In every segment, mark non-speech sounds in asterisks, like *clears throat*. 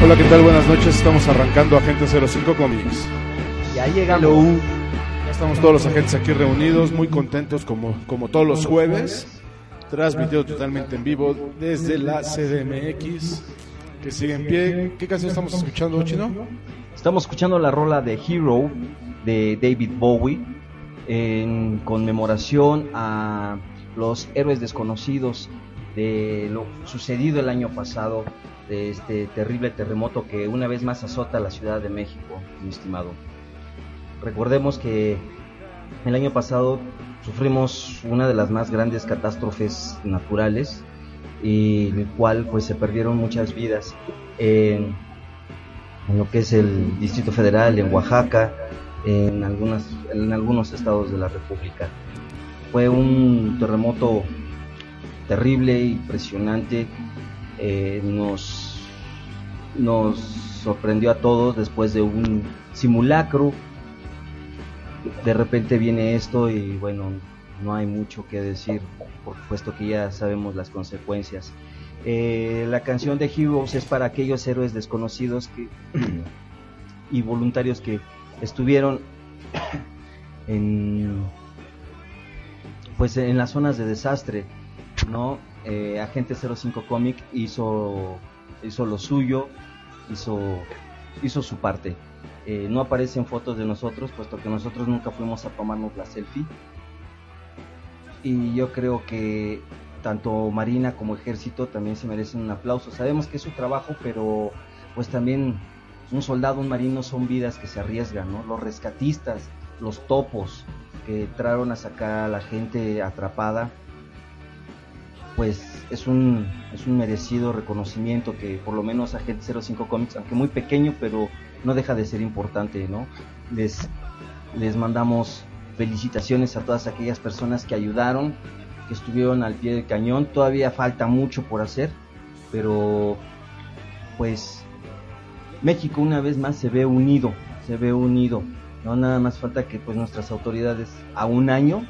Hola, ¿qué tal? Buenas noches. Estamos arrancando Agente 05 Comics. Ya llegamos estamos todos los agentes aquí reunidos, muy contentos como, como todos los jueves, transmitido totalmente en vivo desde la CDMX, que sigue en pie. ¿Qué canción estamos escuchando, Chino? Estamos escuchando la rola de Hero de David Bowie en conmemoración a los héroes desconocidos de lo sucedido el año pasado, de este terrible terremoto que una vez más azota la Ciudad de México, mi estimado. Recordemos que el año pasado sufrimos una de las más grandes catástrofes naturales y en el cual pues se perdieron muchas vidas en, lo que es el Distrito Federal, en Oaxaca, en, algunas, en algunos estados de la República. Fue un terremoto terrible, impresionante, eh, nos, nos sorprendió a todos después de un simulacro de repente viene esto y bueno, no hay mucho que decir, por supuesto que ya sabemos las consecuencias. Eh, la canción de Heroes es para aquellos héroes desconocidos que, *clears throat* y voluntarios que estuvieron *clears throat* en pues en las zonas de desastre, ¿no? Eh, Agente 05 Comic hizo hizo lo suyo, hizo hizo su parte. Eh, no aparecen fotos de nosotros, puesto que nosotros nunca fuimos a tomarnos la selfie. Y yo creo que tanto Marina como Ejército también se merecen un aplauso. Sabemos que es su trabajo, pero pues también un soldado, un marino son vidas que se arriesgan, ¿no? Los rescatistas, los topos que trajeron a sacar a la gente atrapada, pues es un, es un merecido reconocimiento que por lo menos Agente 05 Comics, aunque muy pequeño, pero no deja de ser importante, ¿no? Les, les mandamos felicitaciones a todas aquellas personas que ayudaron, que estuvieron al pie del cañón. Todavía falta mucho por hacer, pero pues México una vez más se ve unido, se ve unido. No nada más falta que pues nuestras autoridades a un año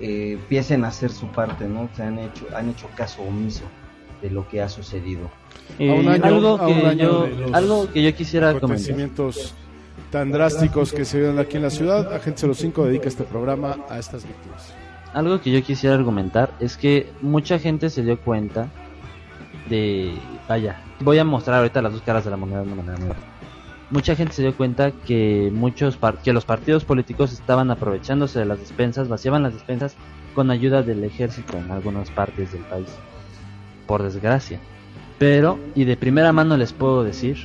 eh, empiecen a hacer su parte, ¿no? Se han hecho, han hecho caso omiso de lo que ha sucedido. algo, que yo, algo que yo quisiera comentar. tan drásticos que se ven aquí en la ciudad, Agente 05 dedica este programa a estas víctimas. Algo que yo quisiera argumentar es que mucha gente se dio cuenta de... Vaya, voy a mostrar ahorita las dos caras de la moneda de una manera Mucha gente se dio cuenta que muchos que los partidos políticos estaban aprovechándose de las despensas, vaciaban las despensas con ayuda del ejército en algunas partes del país por desgracia. Pero, y de primera mano les puedo decir,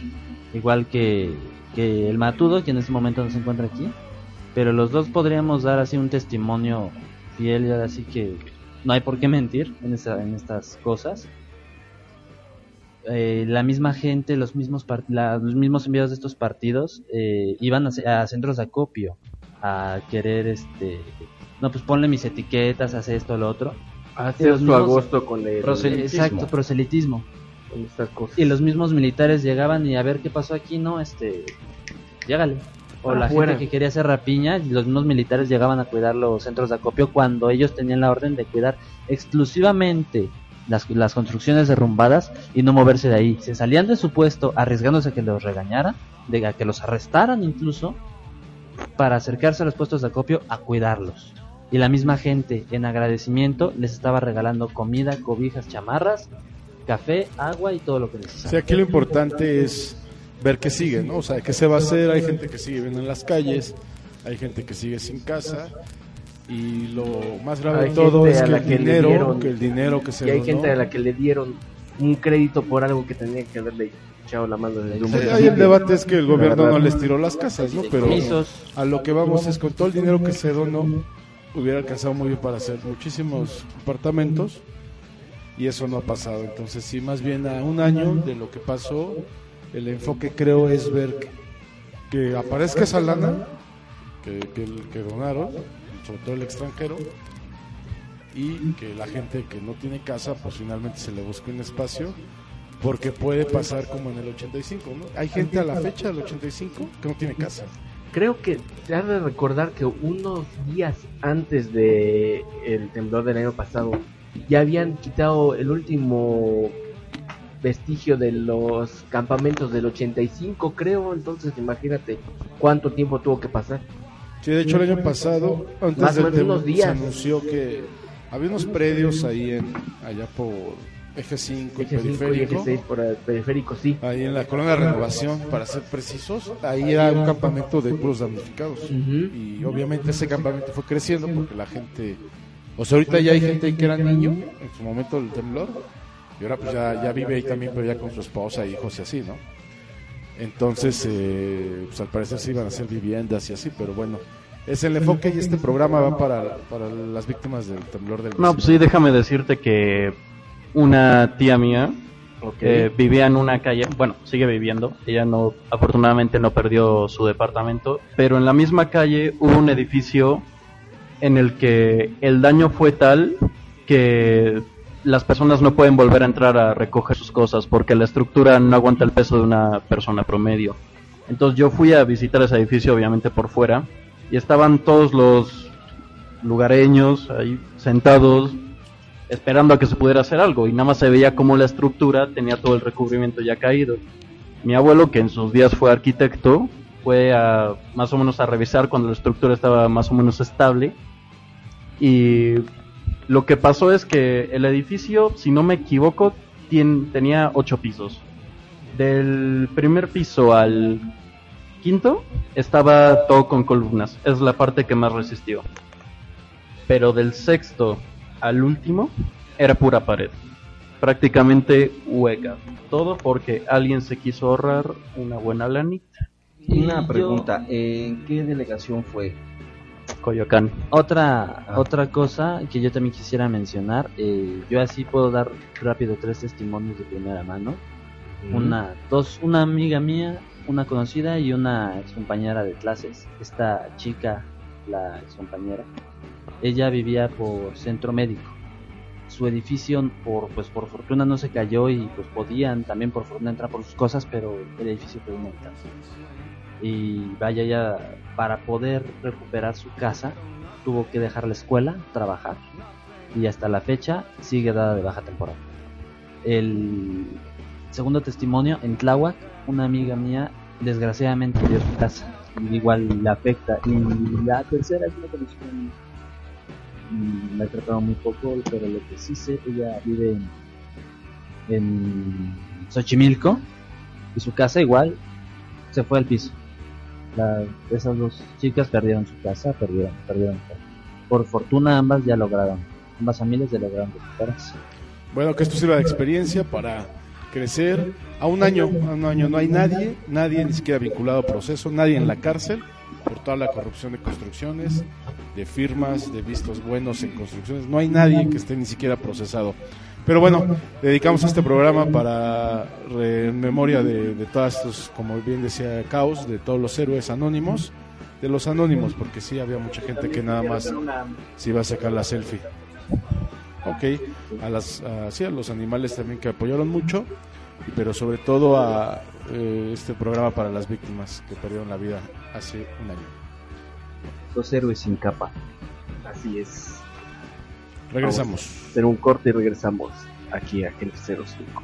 igual que, que el Matudo, que en este momento no se encuentra aquí, pero los dos podríamos dar así un testimonio fiel y así que no hay por qué mentir en, en estas cosas. Eh, la misma gente, los mismos, los mismos enviados de estos partidos eh, iban a, a, centros de acopio a querer, este, no, pues ponle mis etiquetas, hace esto, lo otro Hacer su agosto con el proselitismo. Exacto, proselitismo. Y los mismos militares llegaban y a ver qué pasó aquí, ¿no? Este, llégale. O la gente que quería hacer rapiña, y los mismos militares llegaban a cuidar los centros de acopio cuando ellos tenían la orden de cuidar exclusivamente las, las construcciones derrumbadas y no moverse de ahí. Se salían de su puesto arriesgándose a que los regañaran, de, que los arrestaran incluso, para acercarse a los puestos de acopio a cuidarlos. Y la misma gente, en agradecimiento, les estaba regalando comida, cobijas, chamarras, café, agua y todo lo que O necesitaban. sea, aquí lo importante es ver qué sigue, ¿no? O sea, qué se va a hacer. Hay gente que sigue viviendo en las calles, hay gente que sigue sin casa. Y lo más grave Hay de todo es a que la el que le dinero, dieron- que el dinero que se Y hay donó- gente a la que le dieron un crédito por algo que tenía que haberle echado la mano desde un Sí, ahí el debate es que el gobierno verdad. no les tiró las casas, ¿no? Pero a lo que vamos es con todo el dinero que se donó, hubiera alcanzado muy bien para hacer muchísimos apartamentos y eso no ha pasado. Entonces, sí, más bien a un año de lo que pasó, el enfoque creo es ver que, que aparezca esa lana que, que, que donaron, sobre todo el extranjero, y que la gente que no tiene casa, pues finalmente se le busque un espacio. Porque puede pasar como en el 85, ¿no? Hay gente a la fecha del 85 que no tiene casa. Creo que te has de recordar que unos días antes de el temblor del año pasado ya habían quitado el último vestigio de los campamentos del 85, creo. Entonces, imagínate cuánto tiempo tuvo que pasar. Sí, de hecho el año pasado, antes Más del días. se anunció que había unos predios ahí en allá por Eje 5 y Eje 5 y Periférico, eje 6 por el periférico, sí. ahí en la colonia Renovación, para ser precisos, ahí era un campamento de puros damnificados. Y obviamente ese campamento fue creciendo porque la gente, o sea, ahorita ya hay gente ahí que era niño en su momento del temblor, y ahora pues ya, ya vive ahí también, pero ya con su esposa, hijos y así, ¿no? Entonces, eh, pues al parecer se iban a hacer viviendas y así, pero bueno, es el enfoque y este programa va para, para las víctimas del temblor del No, pues sí, déjame decirte que una tía mía eh, vivía en una calle, bueno, sigue viviendo, ella no, afortunadamente no perdió su departamento, pero en la misma calle hubo un edificio en el que el daño fue tal que las personas no pueden volver a entrar a recoger sus cosas porque la estructura no aguanta el peso de una persona promedio. Entonces yo fui a visitar ese edificio obviamente por fuera y estaban todos los lugareños ahí sentados esperando a que se pudiera hacer algo y nada más se veía como la estructura tenía todo el recubrimiento ya caído. Mi abuelo, que en sus días fue arquitecto, fue a más o menos a revisar cuando la estructura estaba más o menos estable y lo que pasó es que el edificio, si no me equivoco, tien- tenía ocho pisos. Del primer piso al quinto estaba todo con columnas, es la parte que más resistió. Pero del sexto al último era pura pared, prácticamente hueca. Todo porque alguien se quiso ahorrar una buena lanita. Una pregunta, ¿en qué delegación fue? Coyoacán. Otra, Ah. otra cosa que yo también quisiera mencionar, eh, yo así puedo dar rápido tres testimonios de primera mano. Una, dos, una amiga mía, una conocida y una ex compañera de clases. Esta chica, la ex compañera, ella vivía por centro médico. Su edificio, por pues por fortuna no se cayó y pues podían también por fortuna entrar por sus cosas, pero el edificio quedó inhabitable. Y vaya ya, para poder recuperar su casa, tuvo que dejar la escuela, trabajar, y hasta la fecha sigue dada de baja temporal. El segundo testimonio, en Tláhuac, una amiga mía desgraciadamente perdió su casa, igual le afecta. Y la tercera es una condición, la he tratado muy poco, pero lo que sí sé, ella vive en, en Xochimilco, y su casa igual se fue al piso. Esas dos chicas perdieron su casa, perdieron, perdieron. Por fortuna ambas ya lograron, ambas familias ya lograron recuperarse. Bueno, que esto sirva de experiencia para crecer. A un año, a un año no hay nadie, nadie ni siquiera vinculado a proceso, nadie en la cárcel por toda la corrupción de construcciones, de firmas, de vistos buenos en construcciones. No hay nadie que esté ni siquiera procesado. Pero bueno, dedicamos este programa para en memoria de, de todos estos, como bien decía Caos, de todos los héroes anónimos, de los anónimos, porque sí había mucha gente que nada más se iba a sacar la selfie. Ok, a, las, a, sí, a los animales también que apoyaron mucho, pero sobre todo a, eh, este programa para las víctimas que perdieron la vida hace un año. Los héroes sin capa. Así es. Regresamos. Hacer un corte y regresamos aquí a Agente 05.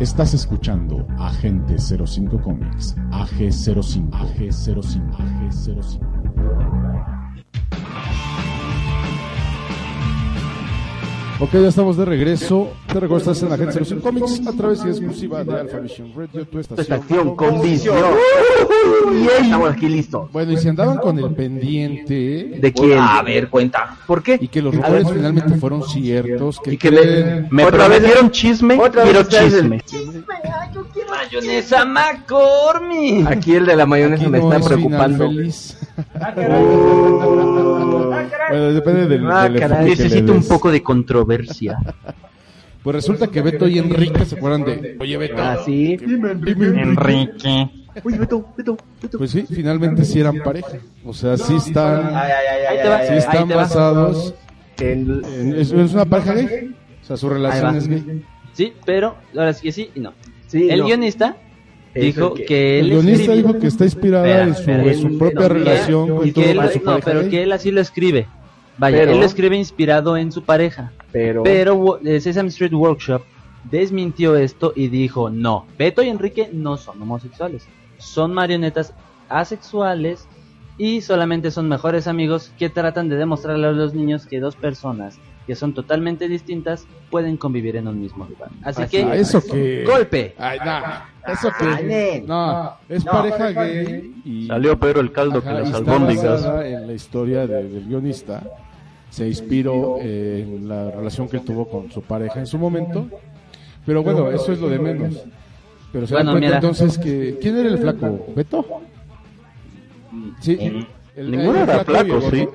Estás escuchando Agente 05 Comics. AG05. AG05. AG05. Ok, ya estamos de regreso. Te recuerdo, estás en la Agente 05 Comics a través y exclusiva de Alpha Vision Radio, tu estación. Estación con visión. Estamos aquí listos. Bueno, y si andaban con el pendiente ¿De quién? A ver, cuenta. ¿Por qué? y que los rumores finalmente fueron ciertos, que Y que creen? Me Otra vez- prometieron chisme, otra quiero vez te hacen- chisme. Mayonesa McCormick. Aquí el de la mayonesa Aquí me no está es final preocupando. feliz. *laughs* bueno, depende del, Ah, del caray. Necesito un poco de controversia. *laughs* Pues resulta que Beto y Enrique se acuerdan de. Oye, Beto. Ah, sí. Enrique. Uy, Beto, Beto, Beto. Pues sí, finalmente sí eran pareja. O sea, sí están, sí están basados. En- En, es, es una pareja gay. O sea, su relación es gay. Sí, pero ahora sí que sí y no. sí, el no. guionista dijo el que- que El él guionista escribió- dijo que está inspirada Espera, en su, espera. en su propia No, relación mira, con, que él, su no, pareja pero que él así lo escribe. Vaya, Pero- él lo escribe inspirado en su pareja. Pero, Pero eh, Sesame Street Workshop desmintió esto y dijo, no, Beto y Enrique no son homosexuales, son marionetas asexuales y solamente son mejores amigos que tratan de demostrarle a los niños que dos personas que son totalmente distintas pueden convivir en un mismo lugar. Así, Así que, Ah, eso que. golpe. Ay, no. Eso que. No, es pareja gay. Y, Salió Pedro el caldo Ajá, que las albóndigas. en la historia de- del guionista. Se inspiró eh, en la relación que él tuvo con su pareja en su momento. Pero bueno, eso es lo de menos. Pero se dan Bueno, cuenta mira. entonces que. ¿Quién era el flaco? ¿Beto? Sí. Mm. el- Ninguno el era flaco el flaco, sí.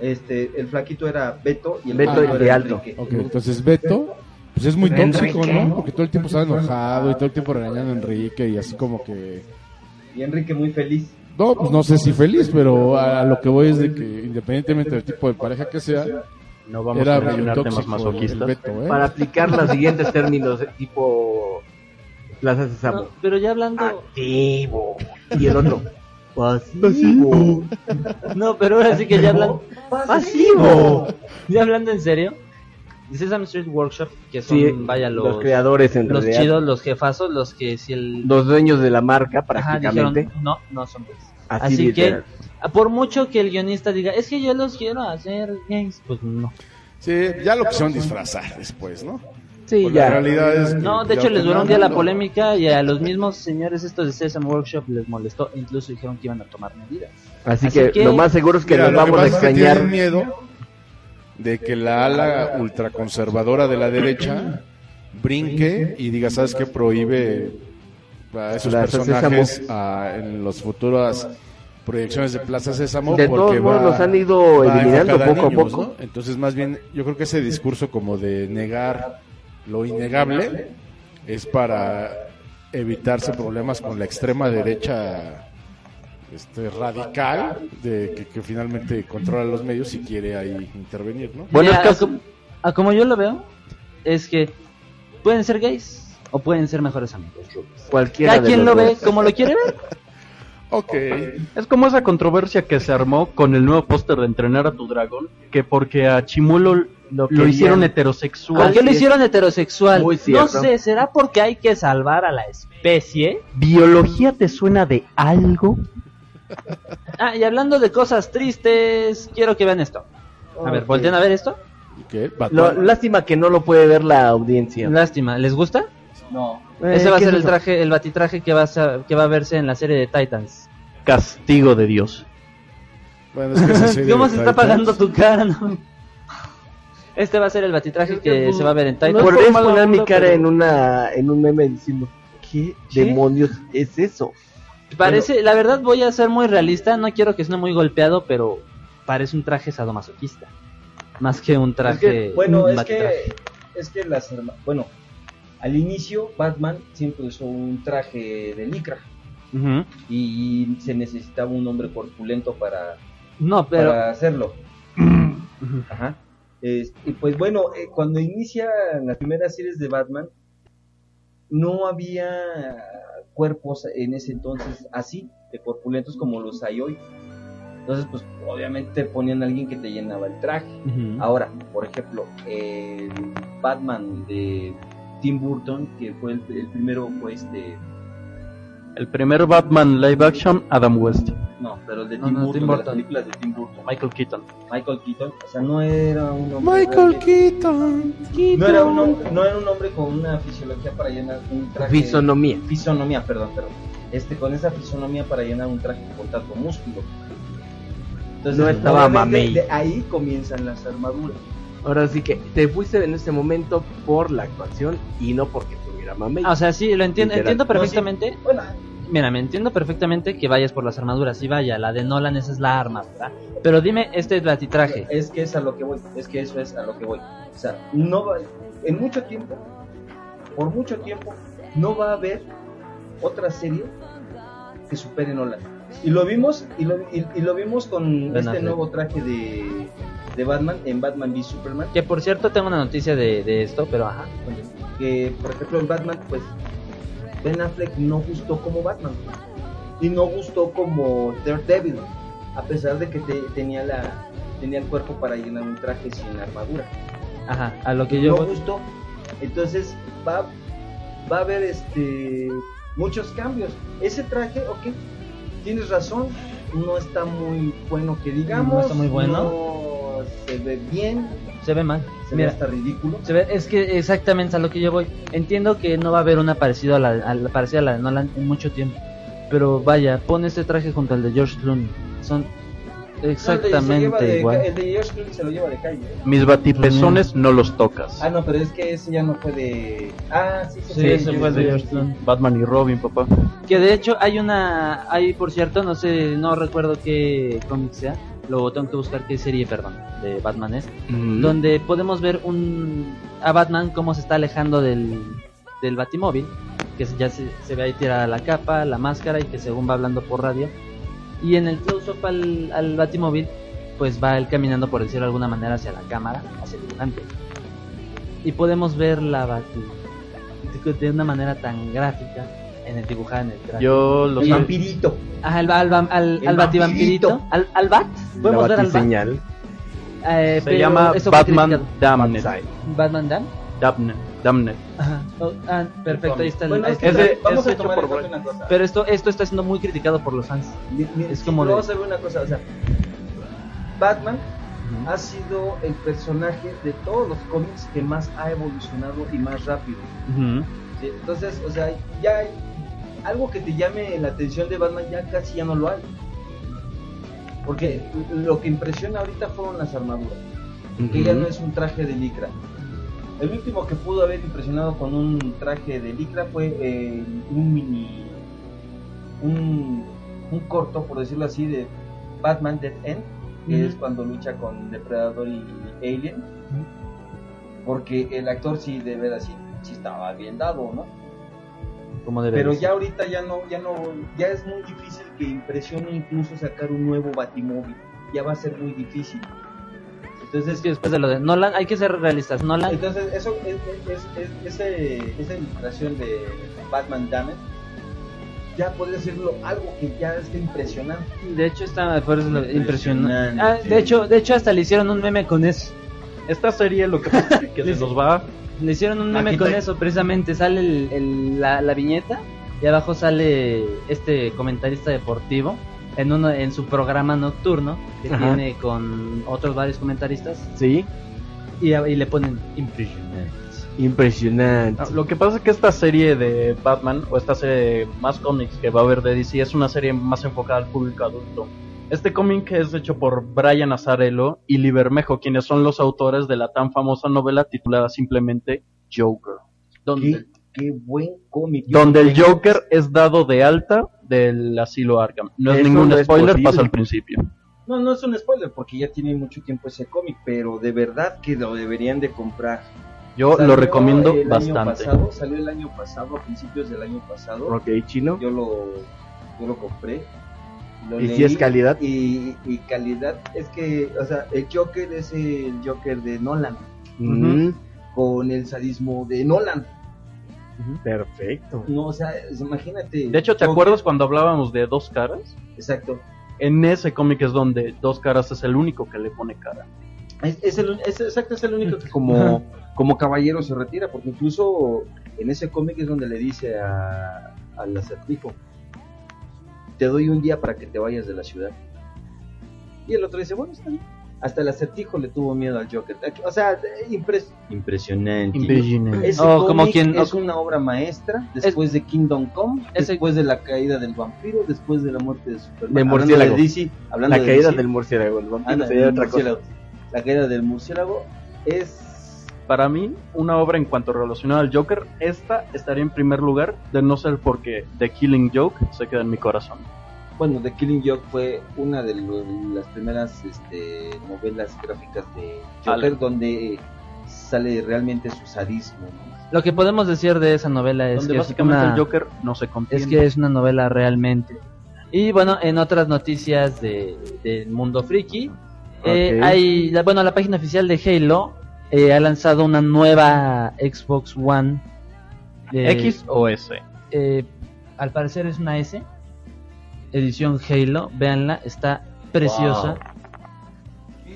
Este, el flaquito era Beto y el Beto y de alto. Ok, entonces Beto, pues es muy tóxico, ¿no? Porque todo el tiempo estaba enojado y todo el tiempo regañando a Enrique y así como que... Y Enrique muy feliz. No, pues no sé si feliz, pero a, a lo que voy es de que independientemente del tipo de pareja que sea, No vamos era a mencionar temas masoquistas. Beto, ¿eh? para aplicar los siguientes términos, tipo Plaza Sésamo. No, pero ya hablando... Activo. Y el otro. Pasivo. No, pero ahora sí que ya hablando... Pasivo. Ya hablando en serio, de Sesame Street Workshop, que son, Sí, vaya, los, los creadores en los realidad. chidos, los jefazos, los que si el... Los dueños de la marca, Ajá, prácticamente. dijeron, no, no son gays. Así Así, que, literal. a- por mucho que el guionista diga, es que yo los quiero hacer gays, pues no. Sí, ya lo quisieron disfrazar después, ¿no? Sí, Pues ya. La realidad es que No, de hecho les duró un día la polémica y a los mismos señores estos de Sesame Workshop les molestó, incluso dijeron que iban a tomar medidas. Así, Así que, que- lo más seguro es que Mira, nos lo que vamos a pasa es que extrañar. miedo de que la ala ultraconservadora de la derecha brinque y diga, ¿sabes qué? Prohíbe a esos Plaza personajes a- en las futuras proyecciones de Plaza Sésamo De porque todos modos, va- los han ido eliminando poco a poco. ¿no? Entonces, más bien, yo creo que ese discurso como de negar lo innegable es para evitarse problemas con la extrema derecha este radical de que, que finalmente controla los medios y quiere ahí intervenir, ¿no? Bueno, Mira, es que a com- a como yo lo veo, es que pueden ser gays o pueden ser mejores amigos. Cualquiera Cada quien lo ve como lo quiere ver. *laughs* Ok. Es como esa controversia que se armó con el nuevo póster de Entrenar a tu Dragón, que porque a Chimulo lo, hicieron ¿Por heterosexual. qué lo hicieron heterosexual? Muy No sé, ¿será porque hay que salvar a la especie? ¿Biología te suena de algo? Ah, y hablando de cosas tristes, quiero que vean esto. A ver, volteen a ver esto. Batman. lástima que no lo puede ver la audiencia. Lástima, ¿les gusta? No. Ese va a ser el traje, el batitraje que va a, que va a verse en la serie de Titans. Castigo de Dios. Bueno, es que esa serie *laughs* ¿Cómo de se está pagando tu cara? no? Este va a ser el batitraje que se va a ver en Titans. Podrías mala poner mi cara pero- en una en un meme diciendo ¿Qué, ¿Qué? demonios es eso? Parece, la verdad voy a ser muy realista, no quiero que suene muy golpeado, pero parece un traje sadomasoquista. Más que un traje. bueno, es que, es que las bueno, al inicio Batman siempre usó un traje de licra Ujú. y se necesitaba un hombre corpulento para, No, pero. para hacerlo. *clears throat* Ajá. Es- y pues bueno, eh, cuando inicia las primeras series de Batman, no había cuerpos en ese entonces así, de corpulentos como los hay hoy. Entonces, pues obviamente ponían a alguien que te llenaba el traje. Ahora, por ejemplo, el Batman de Tim Burton, que fue el, el primero, fue este. El primer Batman live action, Adam West. No, pero el de Tim no, Burton, Tim de las películas de Tim Burton. Michael Keaton. Michael Keaton, o sea, no era un hombre. Michael realmente- Keaton. No era, un, hom- no era un hombre con una fisiología para llenar un traje. Fisonomía. Fisonomía, perdón, perdón. Este, con esa fisonomía para llenar un traje con tanto músculo. Entonces, No estaba mamey. De ahí comienzan las armaduras. Ahora sí que te fuiste en ese momento por la actuación y no porque tuviera mamey. Ah, o sea, sí, lo entiendo, entiendo No, sí. perfectamente. Bueno, Mira, me entiendo perfectamente que vayas por las armaduras. Y vaya, la de Nolan esa es la arma, ¿verdad? Pero dime, este batitraje. es que es a lo que voy. Es que eso es a lo que voy. O sea, no va, en mucho tiempo, por mucho tiempo, no va a haber otra serie que supere Nolan. Y lo vimos, y lo, y, y lo vimos con Ben este Affleck. nuevo traje de, de Batman en Batman v Superman. Que por cierto tengo una noticia de, de esto, pero ajá. que por ejemplo en Batman pues Ben Affleck no gustó como Batman y no gustó como Daredevil a pesar de que te- tenía la tenía el cuerpo para llenar un traje sin armadura. Ajá, a lo que yo no gustó. Entonces va va a haber este muchos cambios. Ese traje ok tienes razón no está muy bueno que digamos No está muy bueno. no se ve bien se ve mal. se Mira, ve hasta ridículo se ve, es que exactamente a lo que yo voy. Entiendo que no va a haber una parecida a la, a la, parecida a la de Nolan en mucho tiempo. Pero vaya, pon este traje junto al de George Clooney. Son No, el de- exactamente de- igual. el de George Clooney se lo lleva de calle ¿eh? Mis batipezones no los tocas. Ah, no, pero es que ese ya no fue de. Ah, sí, sí, Sí, sí, ese fue de George. Clooney. Batman y Robin, papá. Que de hecho hay una, hay por cierto, no sé, no recuerdo qué cómic sea, lo tengo que buscar qué serie, perdón, de Batman es, Mm. donde podemos ver un a Batman cómo se está alejando del, del Batimóvil, que ya se, se ve ahí tirada la capa, la máscara y que según va hablando por radio, y en el close-up al, al Batimóvil, pues va él caminando por decirlo de alguna manera hacia la cámara, hacia el dibujante, y podemos ver la Bati de una manera tan gráfica en el dibujada en el traje. Yo lo El sé. vampirito. Ajá, al, al, al, El al bativampirito. vampirito. Al, al bat. Podemos ver al bat. Eh, Se pero llama Batman. Damned. Batman Dan. Damned. Damned. Ajá. Oh, ah, perfecto, ahí está el. Bueno, ahí es está que el- Ese- vamos es a hecho tomar por una cosa. Pero esto, esto está siendo muy criticado por los fans. Mi- mi- es como Vamos a ver una cosa, o sea, Batman ha sido el personaje de todos los cómics que más ha evolucionado y más rápido. Entonces, o sea, ya hay algo que te llame la atención de Batman ya casi ya no lo hay. Porque lo que impresiona ahorita fueron las armaduras. que ya no es un traje de licra. El último que pudo haber impresionado con un traje de licra fue eh, un mini, un, un corto, por decirlo así, de Batman Dead End, que es cuando lucha con Depredador y Alien, porque el actor sí de verdad sí, sí estaba bien dado, ¿no? Como debe Pero ser. ya ahorita ya no, ya no, ya es muy difícil que impresione incluso sacar un nuevo Batimóvil, ya va a ser muy difícil. Entonces Es que después de lo de Nolan, hay que ser realistas. Nolan, Entonces, eso es, es- es- es- ese- esa ilustración de Batman Damage ya podría decirlo algo que ya esté impresionante. de hecho, está por eso impresionante. Impresionante. Ah, de hecho, de hecho, hasta le hicieron un meme con eso. Esta serie lo que que *laughs* se nos va. Le hicieron un meme Aquí con eso, precisamente. Sale el- el- la, la viñeta y abajo sale este comentarista deportivo en uno en su programa nocturno que Ajá. tiene con otros varios comentaristas Sí, y, y le ponen impresionante. impresionante. No, Lo que pasa es que esta serie de Batman, o esta serie de más cómics que va a haber de DC, es una serie más enfocada al público adulto. Este cómic es hecho por Brian Azzarello y Libermejo, quienes son los autores de la tan famosa novela titulada simplemente Joker. Donde, Qué, qué buen cómic. Donde el Joker es dado de alta del asilo Arkham. No es Eso ningún no es spoiler, posible. pasa al principio. No, no es un spoiler porque ya tiene mucho tiempo ese cómic, pero de verdad que lo deberían de comprar. Yo Salió lo recomiendo el año bastante. pasado, salió el año pasado, a principios del año pasado. Ok, chino. Yo lo, yo lo compré. Lo ¿Y si es calidad? Y, y calidad, es que, o sea, el Joker es el Joker de Nolan, con el sadismo de Nolan. Perfecto. No, o sea, imagínate. De hecho, ¿te Joker- acuerdas cuando hablábamos de dos caras? Exacto. En ese cómic es donde dos caras es el único que le pone cara. Es, es el, es- exacto, es el único que como, como caballero se retira, porque incluso en ese cómic es donde le dice a, al acertijo, te doy un día para que te vayas de la ciudad. Y el otro dice, bueno, está bien. Hasta el acertijo le tuvo miedo al Joker. O sea, impres- impresionante. Ese Oh, como quien- es una obra maestra después de Kingdom Come, Ese- después de la caída del vampiro, después de la muerte de Superman. De Hablando murciélago. de DC, hablando La de caída DC, del murciélago. El vampiro anda, sería del otra cosa. murciélago. La caída del murciélago es Para mí, una obra en cuanto relacionada al Joker, esta estaría en primer lugar, de no ser porque The Killing Joke se queda en mi corazón. bueno, The Killing Joke fue una de las primeras este, novelas gráficas de Joker Ale. donde sale realmente su sadismo. ¿no? Lo que podemos decir de esa novela es donde que es básicamente una, el Joker no se contiene. es que es una novela realmente. Y bueno, en otras noticias de, del mundo friki, eh, hay, la- bueno, la página oficial de Halo eh, ha lanzado una nueva Xbox One. eh, X o S. eh, al parecer es una S, edición Halo, véanla, está preciosa.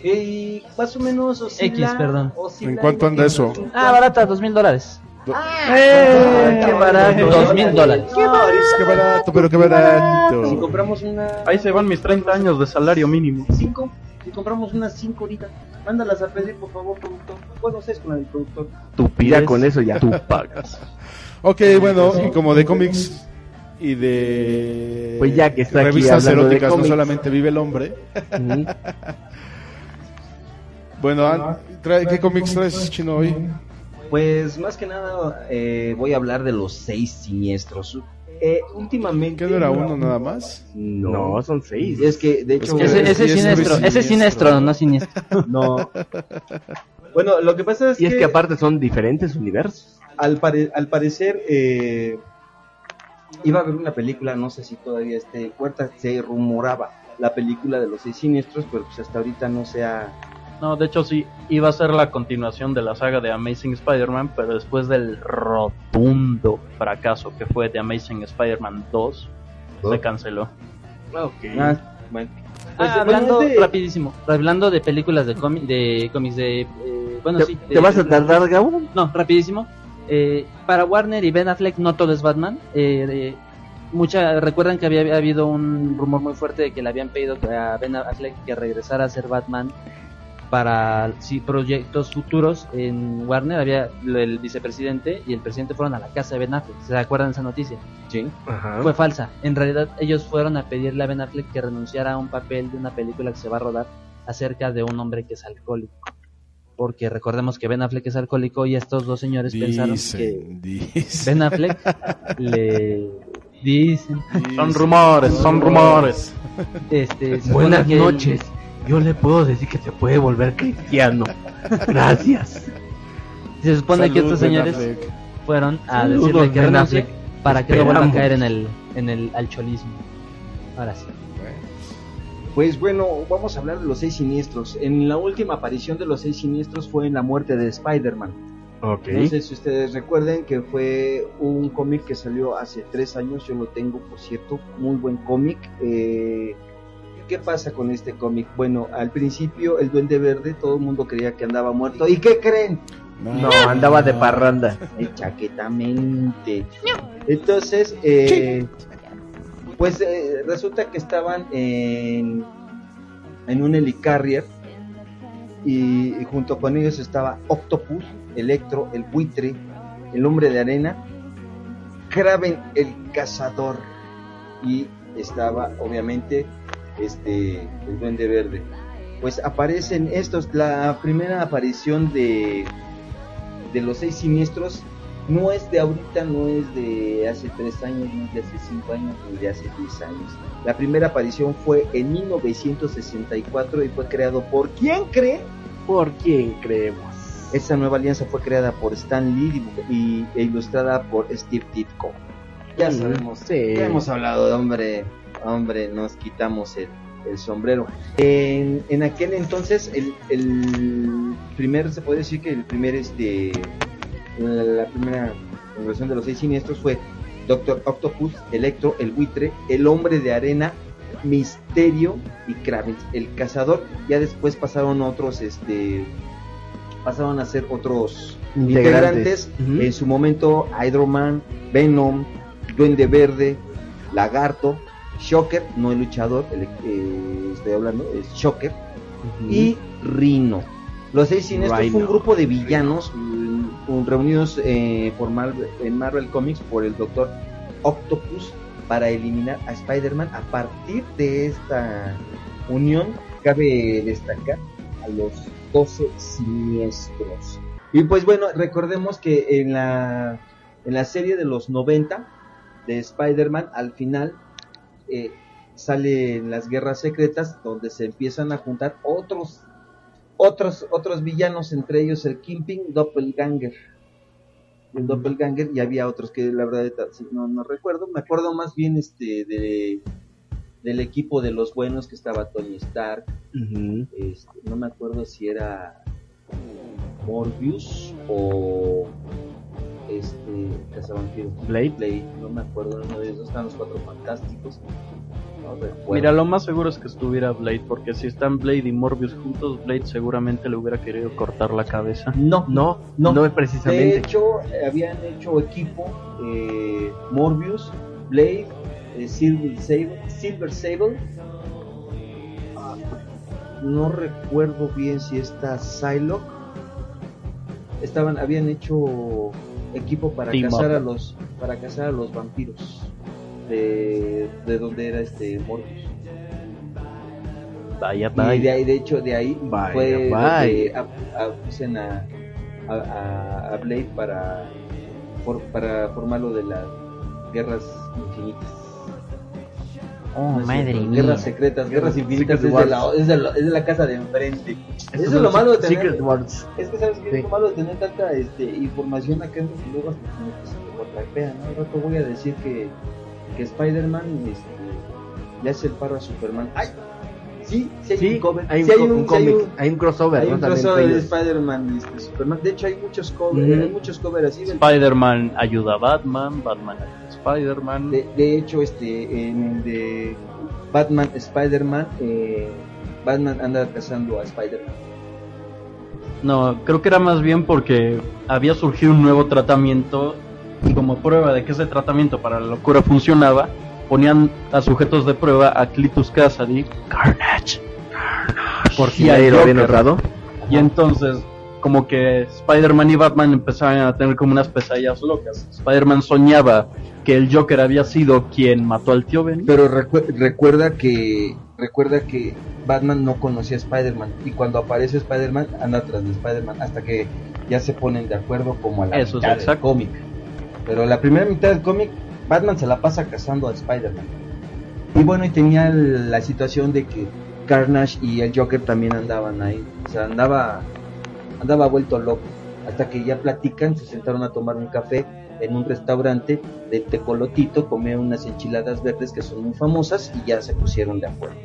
Y más o menos oscila, X, perdón. oscila ¿En cuánto anda eso? Ah, barata, dos mil dólares. ¡Eh! ¡Qué barato! Dos mil dólares. Qué barato, pero qué Si barato. compramos una... Ahí se van mis 30 años de salario mínimo. Cinco. Si compramos unas cinco ahorita, mándalas a pedir, por favor, productor. Bueno, seis con el productor. Tú Ya con eso ya. tú *laughs* pagas. Ok, bueno, y como de cómics y de Pues ya que está aquí revistas de eróticas, no solamente vive el hombre. *laughs* Bueno, trae- ¿qué cómics traes, Chino, hoy? Pues más que nada eh, voy a hablar de los seis siniestros. Eh, últimamente... ¿Qué no era uno nada más? No, son seis. Es que, de hecho... que Ese, ese muy siniestro, ese siniestro. siniestro, no siniestro. *laughs* No. Bueno, lo que pasa es Y es que, que aparte son diferentes universos. al, pare- al parecer eh, iba a haber una película, no sé si todavía esté puerta, se rumoraba la película de los seis siniestros, pero pues hasta ahorita no se ha... No, de hecho sí, iba a ser la continuación de la saga de Amazing Spider-Man, pero después del rotundo fracaso que fue The Amazing Spider-Man 2, se canceló. Ah, bueno. Ah, Pues, hablando rapidísimo, hablando de películas de cómics, de cómics de, eh, bueno ¿Te, sí, te de- vas a tardar, Gabo? No, rapidísimo. Eh, para Warner y Ben Affleck no todo es Batman. Eh, de- mucha, recuerdan que había, había habido un rumor muy fuerte de que le habían pedido a Ben Affleck que regresara a ser Batman para sí, proyectos futuros en Warner. Había el vicepresidente y el presidente fueron a la casa de Ben Affleck. ¿Se acuerdan de esa noticia? Sí. Ajá. Fue falsa. En realidad ellos fueron a pedirle a Ben Affleck que renunciara a un papel de una película que se va a rodar acerca de un hombre que es alcohólico. Porque recordemos que Ben Affleck es alcohólico y estos dos señores pensaron que Dicen. Ben Affleck le dicen Son rumores, son rumores. este Buenas él- noches. Yo le puedo decir que se puede volver cristiano. Gracias. se supone que estos señores fueron a decirle que renuncie para que no vuelva a caer en el en el alcoholismo ahora sí Pues bueno, vamos a hablar de los seis siniestros. En la última aparición de los seis siniestros fue en la muerte de Spider-Man. Ok. No sé si ustedes recuerden que fue un cómic que salió hace tres años, yo lo tengo por cierto, muy buen cómic. Eh, ¿Qué pasa con este cómic? Bueno, al principio el Duende Verde, todo el mundo creía que andaba muerto. ¿Y qué creen? No, andaba de parranda. Chaquetamente. Entonces, eh, pues eh, resulta que estaban en, en un helicarrier y, y junto con ellos estaba Octopus, Electro, el buitre, el hombre de arena, Kraven el cazador y estaba obviamente este el duende verde. Pues aparecen estos, la primera aparición de de los seis siniestros no es de ahorita, no es de hace tres años, es de hace cinco años, ni de hace diez años. La primera aparición fue en 1964 y fue creado por ¿quién cree? ¿Por quién creemos? Esta nueva alianza fue creada por Stan Lee y, e ilustrada por Steve Ditko. Ya sabemos, sí. ya hemos hablado de hombre, hombre, nos quitamos el, el sombrero. En, en aquel entonces, el, el primer, se puede decir que el primer, este, la, la primera congregación de los seis siniestros fue Doctor Octopus, Electro, el buitre, el hombre de arena, Misterio y Kravitz, el cazador. Ya después pasaron otros, este, pasaron a ser otros integrantes. En su momento, Hydro-Man, Venom, Duende Verde, Lagarto, Shocker, no el luchador, el, eh, estoy hablando, es Shocker, y Rhino. Los seis siniestros fue un grupo de villanos mm, un- reunidos eh, por Marvel- en Marvel Comics por el Doctor Octopus para eliminar a Spider-Man. A partir de esta unión, cabe destacar a los 12 siniestros. Y pues bueno, recordemos que en la, en la serie de los 90 de Spider-Man, al final eh, salen las guerras secretas donde se empiezan a juntar otros otros otros villanos entre ellos el Kingpin Doppelganger. El Doppelganger y había otros que la verdad no, no recuerdo. Me acuerdo más bien este de del equipo de los buenos que estaba Tony Stark. Este, no me acuerdo si era Morbius o este Cazavampiros Blade. Blade, no me acuerdo uno de están los cuatro fantásticos no recuerdo. Mira, lo más seguro es que estuviera Blade, porque si están Blade y Morbius juntos, Blade seguramente le hubiera querido cortar la cabeza. no No, No. no, De precisamente. hecho, eh, habían hecho equipo eh, Morbius, Blade, eh, Silver Sable, Silver Sable. Ah, no recuerdo bien si está Psylocke. Estaban, habían hecho equipo para Team cazar up. a los, para cazar a los vampiros de, de donde era este Morbius. Vaya, Y de ahí, de hecho, de ahí Vaya, fue donde a- a- a, a, Blade para, for- para formar lo de las guerras infinitas. Oh, No madre cierto, mía. Guerras secretas, guerras infinitas es de, la, es, de la, es de la casa de enfrente. Estos Eso es lo malo de tener. Secret Wars. Es que sabes que Sí. es lo malo de tener tanta este, información acá en y luego hasta como que se te contrapea, ¿no? Al rato voy a decir que, que Spider-Man este, le hace el paro a Superman. ¡Ay! Sí, sí hay Sí, un cover. hay un, sí hay co- un, un sí hay cómic, un- hay un crossover, hay ¿no? un crossover de. Spider-Man y este, Superman. De hecho, hay muchos covers, hay muchos covers así. del- Spider-Man ayuda a Batman, Batman ayuda a Spider-Man. De, de hecho, este, en el de Batman, Spider-Man, eh, Batman anda cazando a Spider-Man. No, creo que era más bien porque había surgido un nuevo tratamiento y como prueba de que ese tratamiento para la locura funcionaba, ponían a sujetos de prueba a Clitus Cassidy, Carnage, Por si y al nadie lo había notado. Y entonces, como que Spider-Man y Batman empezaban a tener como unas pesadillas locas. Spider-Man soñaba que el Joker había sido quien mató al tío Ben. Pero recu- recuerda que recuerda que Batman no conocía a Spider-Man y cuando aparece Spider-Man anda tras de Spider-Man hasta que ya se ponen de acuerdo como a la Eso es mitad del cómic. Pero la primera mitad del cómic Batman se la pasa cazando a Spider-Man. Y bueno, y tenía la situación de que Carnage y el Joker también andaban ahí, o sea, andaba andaba vuelto loco. Hasta que ya platican, se sentaron a tomar un café en un restaurante de Tecolotito, comieron unas enchiladas verdes que son muy famosas y ya se pusieron de acuerdo.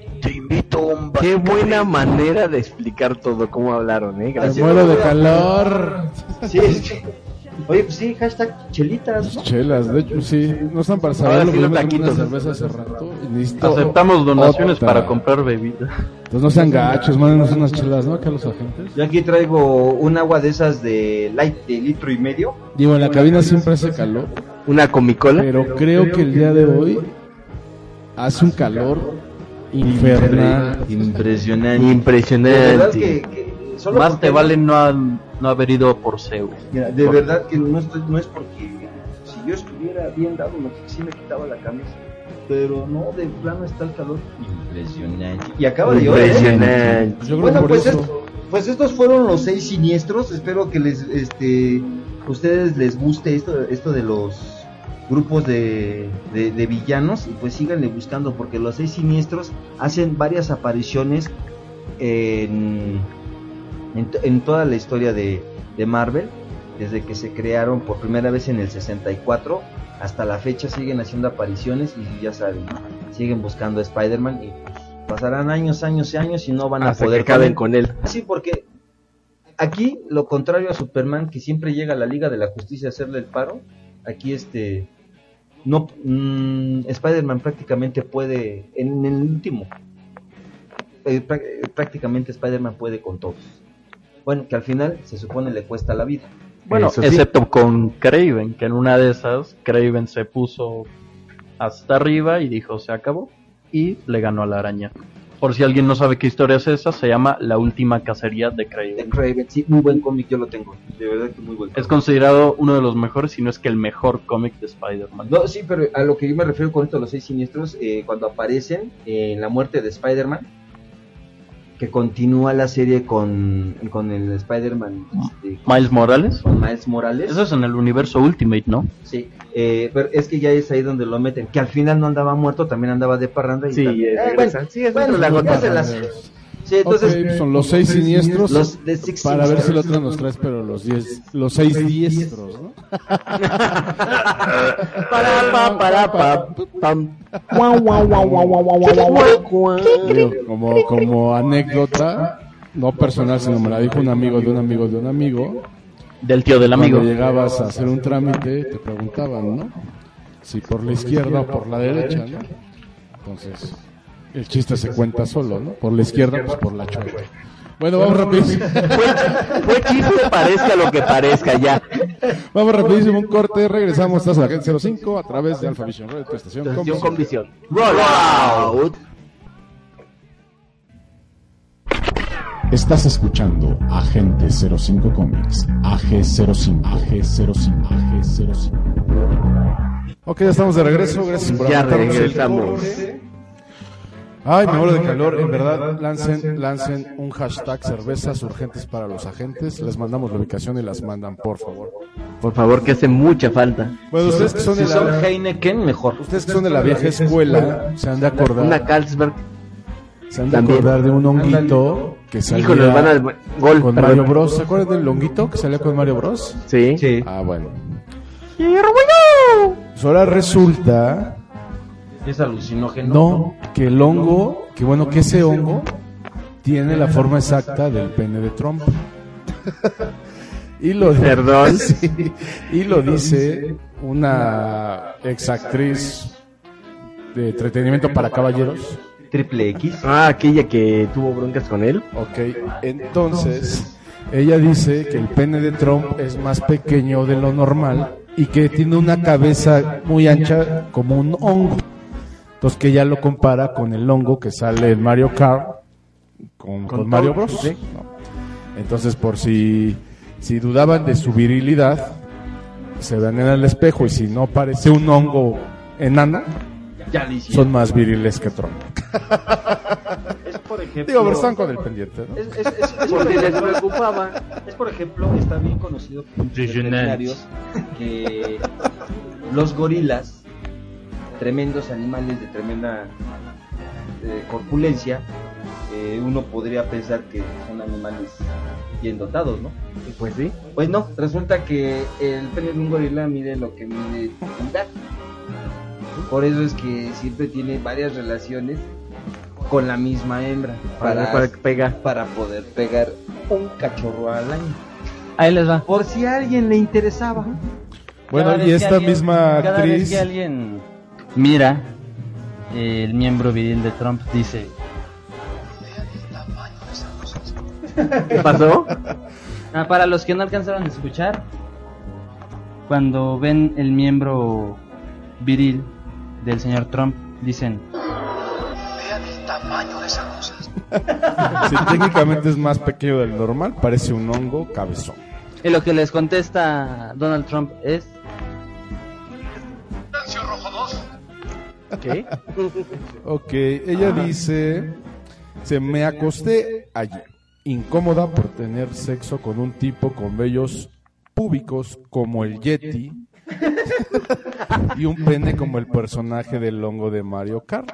Qué buena manera de explicar todo, cómo hablaron, ¿eh? Me Gracias. muero de calor. Sí, es que- Oye, pues sí, hashtag chelitas, ¿no? Chelas, de hecho, sí. No están para Ahora saberlo. sí los taquitos. una cerveza hace rato y necesito Aceptamos donaciones otra. para comprar bebidas. Pues no sean gachos, mándenos unas chelas, ¿no? Acá los agentes. Yo aquí traigo un agua de esas de light de litro y medio. Digo, en la cabina siempre hace calor, Una comicola. pero creo que el día de hoy hace un calor infernal. Impresionante. De verdad Impresionante. que, que solo Más te vale no, han- no haber ido por Zeus. Mira, de verdad que no, estoy, no es porque si yo estuviera bien dado, me, sí me quitaba la camisa. Pero no, de plano está el calor. Impresionante. Y acaba de llover. ¿eh? Impresionante. Bueno, pues, eso. es- pues estos fueron los seis siniestros. Espero que les, este, ustedes les guste esto, esto de los grupos de, de, de villanos y pues síganle buscando porque los seis siniestros hacen varias apariciones en, en, to- en toda la historia de, de Marvel desde que se crearon por primera vez en el 64 hasta la fecha siguen haciendo apariciones y ya saben siguen buscando a Spider-Man y pues, pasarán años, años y años y no van a Hasta poder que acaben con él. Sí, porque aquí, lo contrario a Superman, que siempre llega a la Liga de la Justicia a hacerle el paro, aquí este no mm, Spider-Man prácticamente puede en el último eh, eh, prácticamente Spider-Man puede con todos. Bueno, que al final se supone le cuesta la vida. Bueno, Eso sí. excepto con Craven, que en una de esas Craven se puso hasta arriba y dijo se acabó y le ganó a la araña. Por si alguien no sabe qué historia es esa, se llama La última cacería de De Craven. Craven, sí, muy buen cómic, yo lo tengo. De verdad que muy buen Es cómic. considerado uno de los mejores, si no es que el mejor cómic de Spider-Man. No, sí, pero a lo que yo me refiero con esto de los seis siniestros, eh, cuando aparecen en la muerte de Spider-Man, que continúa la serie con, con el Spider-Man, este, Miles Morales. con Miles Morales. Eso es en el universo Ultimate, ¿no? Sí, eh, pero es que ya es ahí donde lo meten, que al final no andaba muerto, también andaba de parranda y Sí, eh, Eh, bueno, Sí, es bueno, se todo. las- Sí, entonces, son los seis siniestros. los de Six para ver si el otro nos traes, pero los diez, los seis diestros, ¿no? Para, pa, para, pa, pam. Como, como anécdota, no personal, sino me la dijo un amigo de un amigo de un amigo. Del tío del amigo. Cuando llegabas a hacer un trámite, te preguntaban, ¿no? Si por la izquierda o por la derecha, ¿no? Entonces, el chiste se cuenta solo, ¿no? Por la izquierda, pues por la chueca. Bueno, vamos rapidísimo. Fue chiste, parezca lo que parezca ya. Vamos rapidísimo, un corte. Regresamos. Estás en la Agente 05 a través de Alpha Vision Radio, tu estación con Estación con visión. visión. Roll out. Estás escuchando Agente 05 Comics, AG05, AG05, AG05. Ok, ya estamos de regreso. Gracias por Ya regresamos. Ay, me muero de calor. En verdad, lancen, lancen un hashtag cervezas urgentes para los agentes. Les mandamos la ubicación y las mandan, por favor. Por favor, que hace mucha falta. Bueno, ustedes que son si de son la, Heineken, mejor. ustedes que son de la vieja escuela, se han de Una acordar, Carlsberg. se han de también. acordar de un honguito que salía Híjole, van al gol. con perdón. Mario Bros. ¿Se acuerdan del honguito que salía con Mario Bros? Sí. Sí. Ah, bueno. Pues ahora resulta Es alucinógeno. No, que el hongo, que bueno, que ese hongo tiene la forma exacta del pene de Trump. *laughs* y lo Perdón. *laughs* Sí, y lo dice una exactriz de entretenimiento para caballeros. Triple X. Ah, aquella que tuvo broncas con él. Ok, entonces ella dice que el pene de Trump es más pequeño de lo normal y que tiene una cabeza muy ancha como un hongo. Entonces que ella lo compara con el hongo que sale en Mario Kart con, con Mario Bros. sí. ¿no? Entonces por si, si dudaban de su virilidad, se ven en el espejo y si no parece un hongo enana, Ya son más viriles que Trump. Es por ejemplo. Digo, pero están con el pendiente, ¿no? Es, es- es- es por Porque les ejemplo, preocupaba. es por ejemplo, está bien conocido por los que los gorilas, tremendos animales de tremenda eh, corpulencia, eh, uno podría pensar que son animales bien dotados, ¿no? Pues sí. Pues no, resulta que el pene de un gorila mide lo que mide un gato. Por eso es que siempre tiene varias relaciones con la misma hembra Para, para, para que pega. para poder pegar un cachorro al año. Ahí les va. Por si a alguien le interesaba. Bueno, Cada y esta alguien- misma Cada vez actriz... que alguien mira el miembro viril de Trump, dice: ¿Qué pasó? *laughs* Ah, para los que no alcanzaron a escuchar, cuando ven el miembro viril del señor Trump, dicen: Si técnicamente es más pequeño del normal, parece un hongo cabezón. Y lo que les contesta Donald Trump es: ¿Qué? Ok, ella dice, se me acosté ayer, incómoda por tener sexo con un tipo con vellos púbicos como el Yeti y un pene como el personaje del hongo de Mario Kart.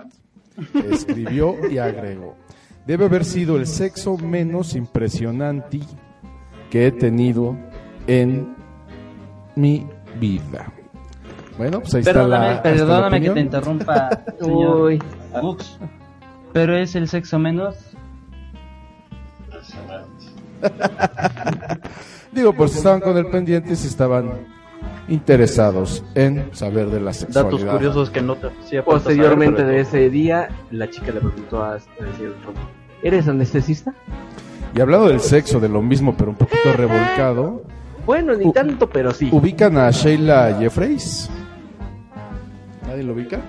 Escribió y agregó, debe haber sido el sexo menos impresionante que he tenido en mi vida. Bueno, pues ahí está Perdóname, la. está la perdóname que te interrumpa, *laughs* señor Uy. Bux. Pero es el sexo menos. *laughs* Digo, por si estaban con el pendiente, si estaban interesados en saber de la sexualidad. Datos curiosos que no te hacía Posteriormente saber, de ese día, la chica le preguntó a- al señor Trump, ¿eres anestesista? Y hablando del sexo, de lo mismo, pero un poquito revolcado, Bueno, ni tanto, pero sí. ubican a Sheila Jeffreys. ¿Nadie lo ubica?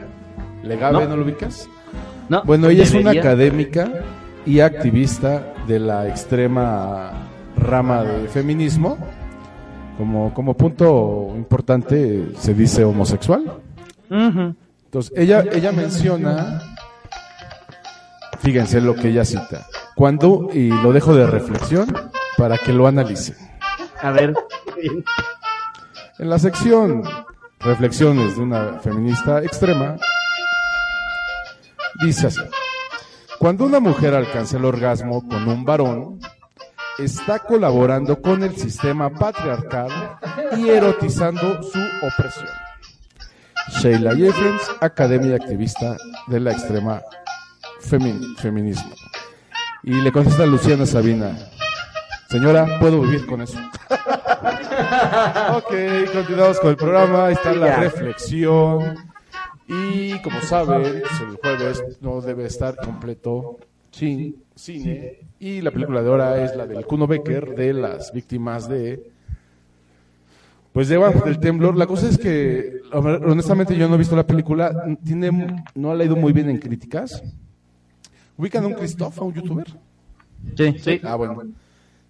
¿Legave no, No. lo ubicas? No, Bueno, ella es una académica y activista de la extrema rama de feminismo. Como, como punto importante se dice homosexual. Entonces, ella, ella menciona, fíjense lo que ella cita, cuando, y lo dejo de reflexión para que lo analicen. A ver, En la sección Reflexiones de una feminista extrema, dice así, cuando una mujer alcanza el orgasmo con un varón, está colaborando con el sistema patriarcal y erotizando su opresión. Sheila Jeffrens, academia activista de la extrema femi- feminismo. Y le contesta Luciana Sabina, señora, puedo vivir con eso. *laughs* ok, continuamos con el programa. Ahí está la reflexión. Y como saben, el jueves no debe estar completo sin cine. Y la película de ahora es la del Kuno Becker de las víctimas de. Pues de, bueno, del temblor. La cosa es que, honestamente, yo no he visto la película. Tiene, no ha leído muy bien en críticas. ¿Ubican a un Christoph, a un youtuber? Sí, sí. Ah, bueno.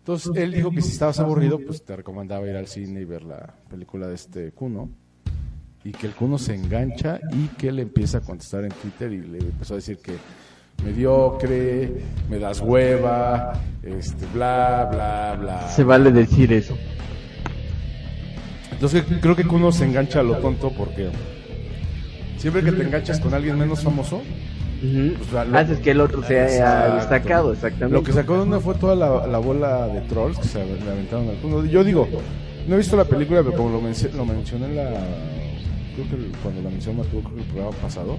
Entonces, él dijo que si estabas aburrido, pues te recomendaba ir al cine y ver la película de este Kuno. Y que el Kuno se engancha y que le empieza a contestar en Twitter y le empezó a decir que mediocre, me das hueva, este, bla, bla, bla. se vale decir eso. Entonces, creo que Kuno se engancha a lo tonto porque siempre que te enganchas con alguien menos famoso, Pues, lo- Haces que el otro sea Exacto. destacado, exactamente. Lo que sacó de una fue toda la, la bola de trolls que se le aventaron al Kuno. Yo digo, no he visto la película, pero como lo, menc- lo mencioné en la. Creo que cuando la mencioné creo que el programa pasado,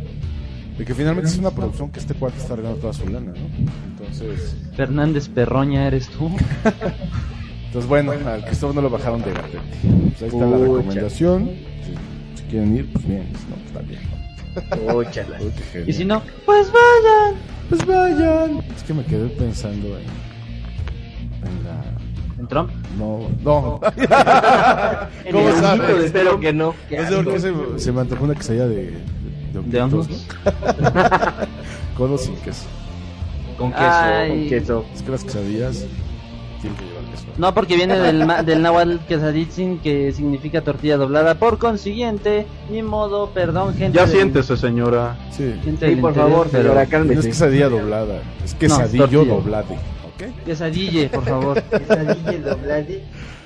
de que finalmente es una producción que este cuate está regalando toda su lana, ¿no? Entonces, Fernández Perroña, ¿eres tú? *laughs* entonces bueno, al Cristóbal no lo bajaron de gatete. Pues ahí está la recomendación. Si, si quieren ir, pues bien, si no, pues está bien. Y si no, pues vayan. pues vayan. Es que me quedé pensando en, en la. ¿En Trump? No, no. *laughs* *laughs* Espero que no. No sé por qué se, se me antojó una quesadilla de, de, ¿De hongos? ¿no? *laughs* Con o sin queso. Con queso. Ay. Con queso. Es que las quesadillas tienen que llevar queso. No, porque viene del, ma- del náhuatl quesaditzin, que significa tortilla doblada. Por consiguiente, ni modo, perdón, gente. Ya del- siéntese, señora. Sí. gente Sí, del por interior, favor, pero- señora, No es cálmese. quesadilla doblada, es quesadillo tortilla. doblade. ¿Ok? Quesadille, por favor. *laughs* Quesadilla doblada.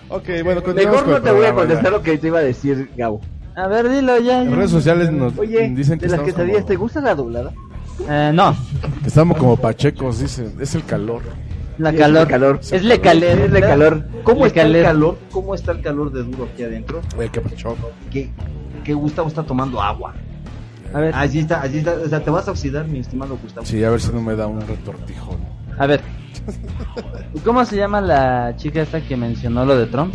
Ok, bueno, Mejor no te voy a contestar ya. lo que te iba a decir, Gabo. A ver, dilo ya. En redes sociales nos Oye, dicen que de las quesadillas, como, ¿te gusta la doblada? Eh, no, estamos como pachecos, dicen. Es el calor. La Sí, calor. Es le calor. Es le caler. Es le calor. ¿Cómo Le está el calor? ¿Cómo está el calor de duro aquí adentro? Güey, qué. Que, que Gustavo está tomando agua. A ver, Allí está, allí está. O sea, te vas a oxidar, mi estimado Gustavo. Sí, a ver si no me da un retortijón. a ver. ¿Cómo se llama la chica esta que mencionó lo de Trump?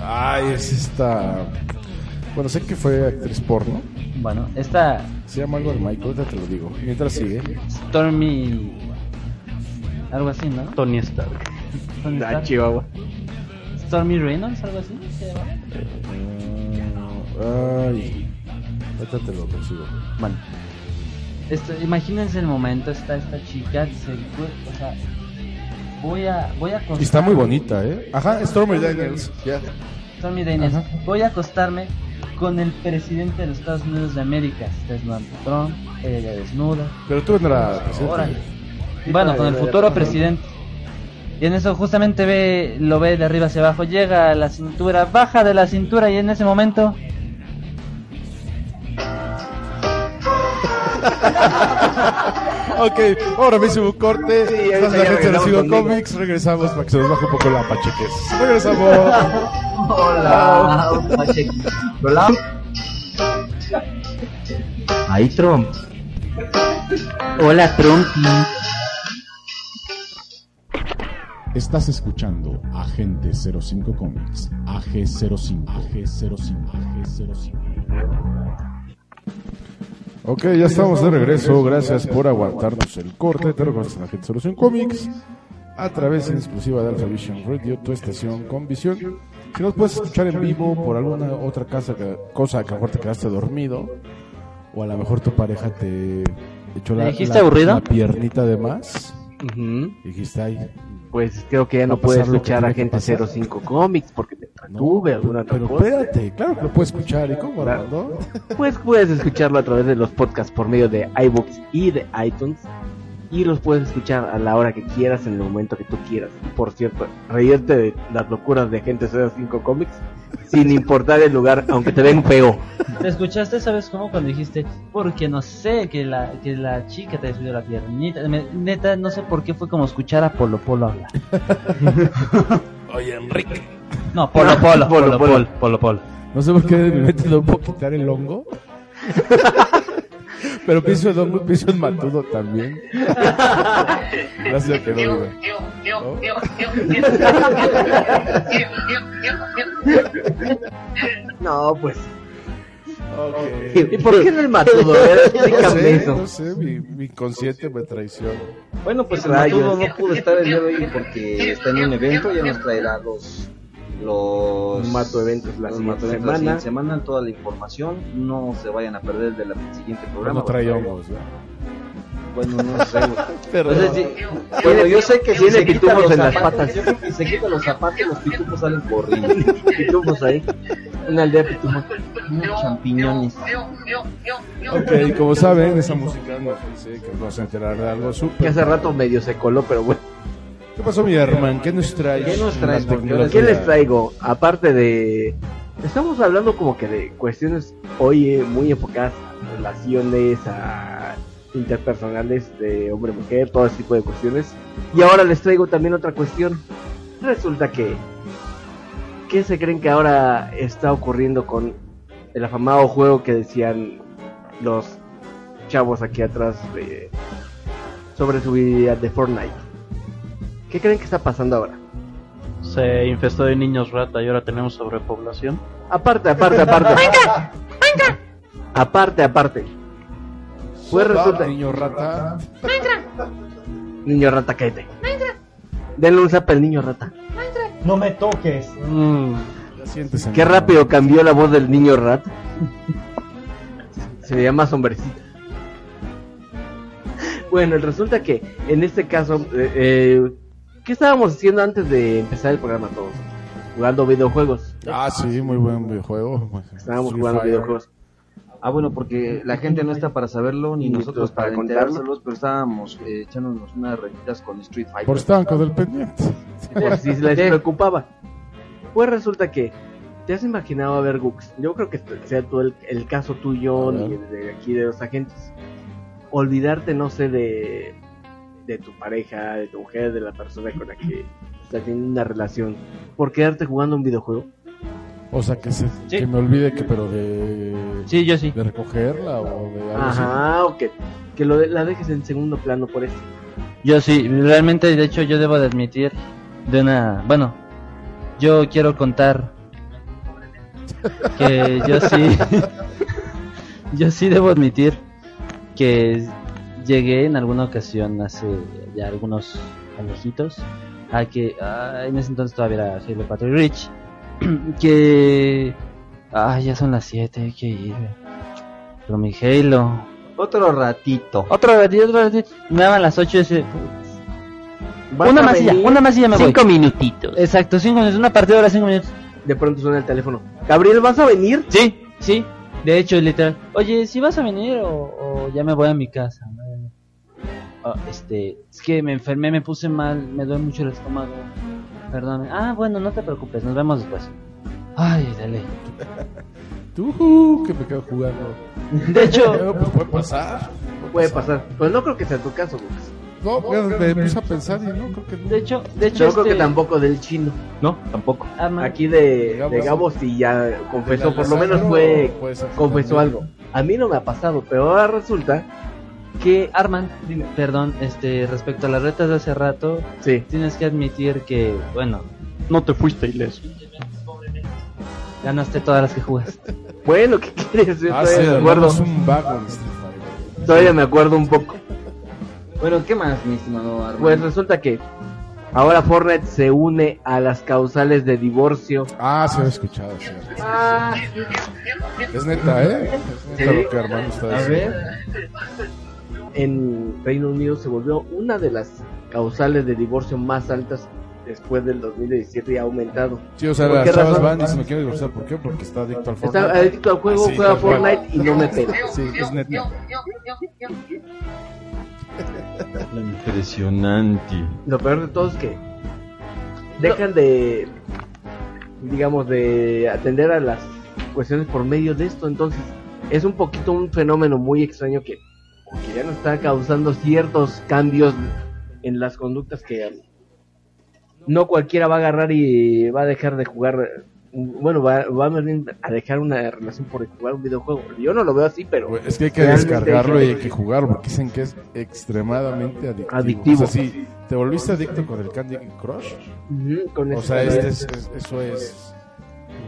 Ay, es esta. Bueno, sé que fue actriz porno. Bueno, esta Se llama algo de Michael, ahorita te lo digo. Mientras sigue. Stormy... Algo así, ¿no? Tony Stark. Tony Ah, Stark. Chihuahua. Stormy Reynolds, algo así. se llama. Ah, ay. Ahorita te lo consigo. Bueno, esto, imagínense el momento, está esta chica, se, o sea, voy a, voy a acostarme. Y está muy bonita, ¿eh? Ajá, Stormy Daniels. Ya. Stormy Daniels, voy a acostarme con el presidente de los Estados Unidos de América. Está Donald Trump, ella desnuda. Pero tú no era presidente. Bueno, con el futuro presidente. Y en eso justamente ve, lo ve de arriba hacia abajo, llega a la cintura, baja de la cintura y en ese momento Ok, ahora mismo un corte. Sí, la gente de. Comics. Regresamos para que se nos baje un poco la pacheques. Regresamos. *laughs* Hola. Hola. Ahí Trump. Hola, Trumpy. Estás escuchando Agente 05 Comics, AG05, AG05, AG05. Ok, ya estamos de regreso. Gracias por aguantarnos el corte. Te recuerdas en Agente Solución Comics a través en exclusiva de Alpha Vision Radio, tu estación con visión. Si nos puedes escuchar en vivo por alguna otra casa que- cosa que a lo mejor te quedaste dormido, o a lo mejor tu pareja te echó la, piernita de más. Dijiste, ay, Pues creo que ya no puedes escuchar a Gente pasar. 05 Comics porque te no, entretuve alguna otra pero cosa. espérate, claro que lo puedes escuchar. ¿Y cómo. Armando? Pues puedes escucharlo a través de los podcasts por medio de iBooks y de iTunes. Y los puedes escuchar a la hora que quieras, en el momento que tú quieras. Por cierto, reírte de las locuras de Gente 05 Comics sin importar el lugar, aunque te den feo. ¿Te escuchaste, sabes cómo? Cuando dijiste, porque no sé, que la, que la chica te subió la piernita. Me- neta, no sé por qué fue como escuchar a Polo Polo hablar. *laughs* Oye, Enrique. No, Polo *laughs* Polo, Polo, Polo Polo. Polo, Polo Polo. No sé por qué de mi mente no puedo quitar el hongo. *laughs* Pero pienso en hongo y pienso en matudo también. Gracias que no digo. No, pues. Ok. ¿Y por qué no el matudo? No sé, eso. no sé, mi, mi consciente me traiciona. Bueno, pues el. Matudo no pudo estar el día de hoy porque está en un evento, ya nos traerá los los Mato eventos la los siguiente Mato eventos semana. la siguiente semana, toda la información, no se vayan a perder del siguiente programa. No ¿verdad? Bueno, no sé. *laughs* Perdón. Entonces, sí, bueno, yo sé que si tiene se quita pitufos los en las zapatos, patas. yo creo que se quita los zapatos, los pitufos salen corriendo. Pitufos ahí. Una aldea pitufo. Champiñones. Ok, como saben, esa música nos dice que nos vamos a enterar de algo Que súper. hace rato medio se coló, pero bueno. ¿Qué pasó, mi hermano? ¿Qué nos traes? ¿Qué les traigo? Aparte de... Estamos hablando como que de cuestiones hoy eh, muy enfocadas a relaciones, a interpersonales de hombre-mujer, todo ese tipo de cuestiones. Y ahora les traigo también otra cuestión. Resulta que... ¿Qué se creen que ahora está ocurriendo con el afamado juego que decían los chavos aquí atrás de- sobre su vida de Fortnite? ¿Qué creen que está pasando ahora? Se infestó de niños rata y ahora tenemos sobrepoblación. Aparte, aparte, aparte. *laughs* Aparte, aparte. Pues resulta, niño rata. niño rata, cállate. Denle un zap al niño rata. No me toques. Mm, Qué rápido cambió la voz del niño rata. Se veía más hombrecita. Bueno, resulta que en este caso, eh, eh, ¿qué estábamos haciendo antes de empezar el programa todos? Jugando videojuegos. Ah, sí, muy buen videojuego. Estábamos Free jugando Fire. videojuegos. Ah, bueno, porque la gente no está para saberlo, ni Ni nosotros para para contárselos, pero estábamos eh, echándonos unas retitas con Street Fighter. Por estar con el pendiente. *laughs* por si les preocupaba. Pues resulta que te has imaginado a ver Gux. Yo creo que sea todo el, el caso tuyo ni ver. de aquí de los agentes. Olvidarte, no sé, de, de tu pareja, de tu mujer, de la persona con la que estás teniendo una relación, por quedarte jugando un videojuego. O sea, que, se, Sí. que me olvide que, pero de, Sí, yo sí. de recogerla o de algo así. Ajá, o que, que lo de- la dejes en segundo plano por eso. Yo sí, realmente, de hecho, yo debo de admitir de una... Bueno, yo quiero contar que yo sí... *laughs* yo sí debo admitir que llegué en alguna ocasión hace ya algunos añitos a que ah, en ese entonces todavía era Halo Patrick Rich *clears throat* que ah ya son las 7 hay que ir pero mi Halo Otro ratito. otro ratito, otro ratito. Me daban las 8 ese. Una a más y ya, venir, una más y ya me voy. Cinco minutitos. Exacto, 5 minutos. Una partida de 5 minutos. De pronto suena el teléfono. Gabriel, ¿vas a venir? Sí, sí. De hecho, literal. Oye, si vas a venir o, o ya me voy a mi casa. Ah, este, es que me enfermé, me puse mal, me duele mucho el estómago. Perdón. Ah, bueno, no te preocupes, nos vemos después. Ay, dale. *laughs* Tú, que me quedo jugando. De hecho, *laughs* Pero, pues, puede pasar. Puede pasar. Pues no creo que sea tu caso, Gux. No, me puse a pensar y no, creo que no. De hecho, de hecho Yo creo que este, tampoco del chino. No, tampoco. Arman, Aquí de, de. Gabo sí ya confesó, ¿De por lo menos fue que confesó también? algo. A mí no me ha pasado, pero ahora resulta que Arman, perdón, este, respecto a las retas de hace rato, sí, tienes que admitir que, bueno, No te fuiste ileso. ganaste todas las que jugaste. *laughs* bueno, ¿qué quieres? Yo Ah, todavía sí, me acuerdo, es un vago todavía me acuerdo un poco. Bueno, ¿qué más, mi estimado Armando? Pues resulta que ahora Fortnite se une a las causales de divorcio. Ah, sí, lo he escuchado, sí. Ah, Es neta, ¿eh? Es neta Sí. lo que Armando está a diciendo. ver, en Reino Unido se volvió una de las causales de divorcio más altas después del 2017 y ha aumentado. Sí, o sea, ¿Por las qué chavas van y se me quiere divorciar. ¿Por qué? Porque está adicto al Fortnite. Está adicto al juego, Sí, juega tal cual. Fortnite y no me pela. Sí, es neta. Impresionante. Lo peor de todo es que dejan de, digamos, de atender a las cuestiones por medio de esto. Entonces, es un poquito un fenómeno muy extraño que, que ya nos está causando ciertos cambios en las conductas que no cualquiera va a agarrar y va a dejar de jugar. Bueno, va, va a dejar una relación por jugar un videojuego. Yo no lo veo así, pero Es que hay que descargarlo y hay que jugarlo porque dicen que es extremadamente adictivo. Adictivo. O sea, si te volviste adicto con el Candy Crush, con o sea, este es- es- eso es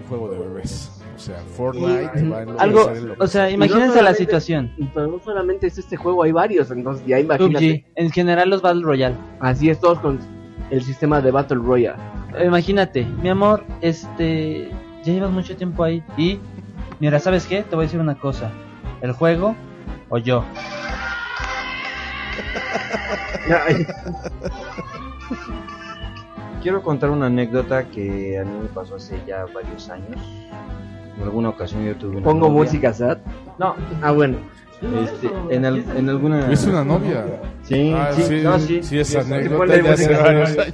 un juego de bebés. O sea, Fortnite va a Algo, en lo o sea, no imagínense la situación. Pero no solamente es este juego, hay varios, entonces ya imagínate. PUBG, en general los Battle Royale. Así es, todos con el sistema de Battle Royale. Imagínate, mi amor, este, ya llevas mucho tiempo ahí y, mira, ¿sabes qué? Te voy a decir una cosa. ¿El juego o yo? Quiero contar una anécdota que a mí me pasó hace ya varios años. En alguna ocasión yo tuve una Pongo novia. música sad. No, Ah, bueno. este, en, al- en alguna... Es una novia. Sí, Ah, sí, sí, no, sí. sí, es Sí, anécdota de hace varios años.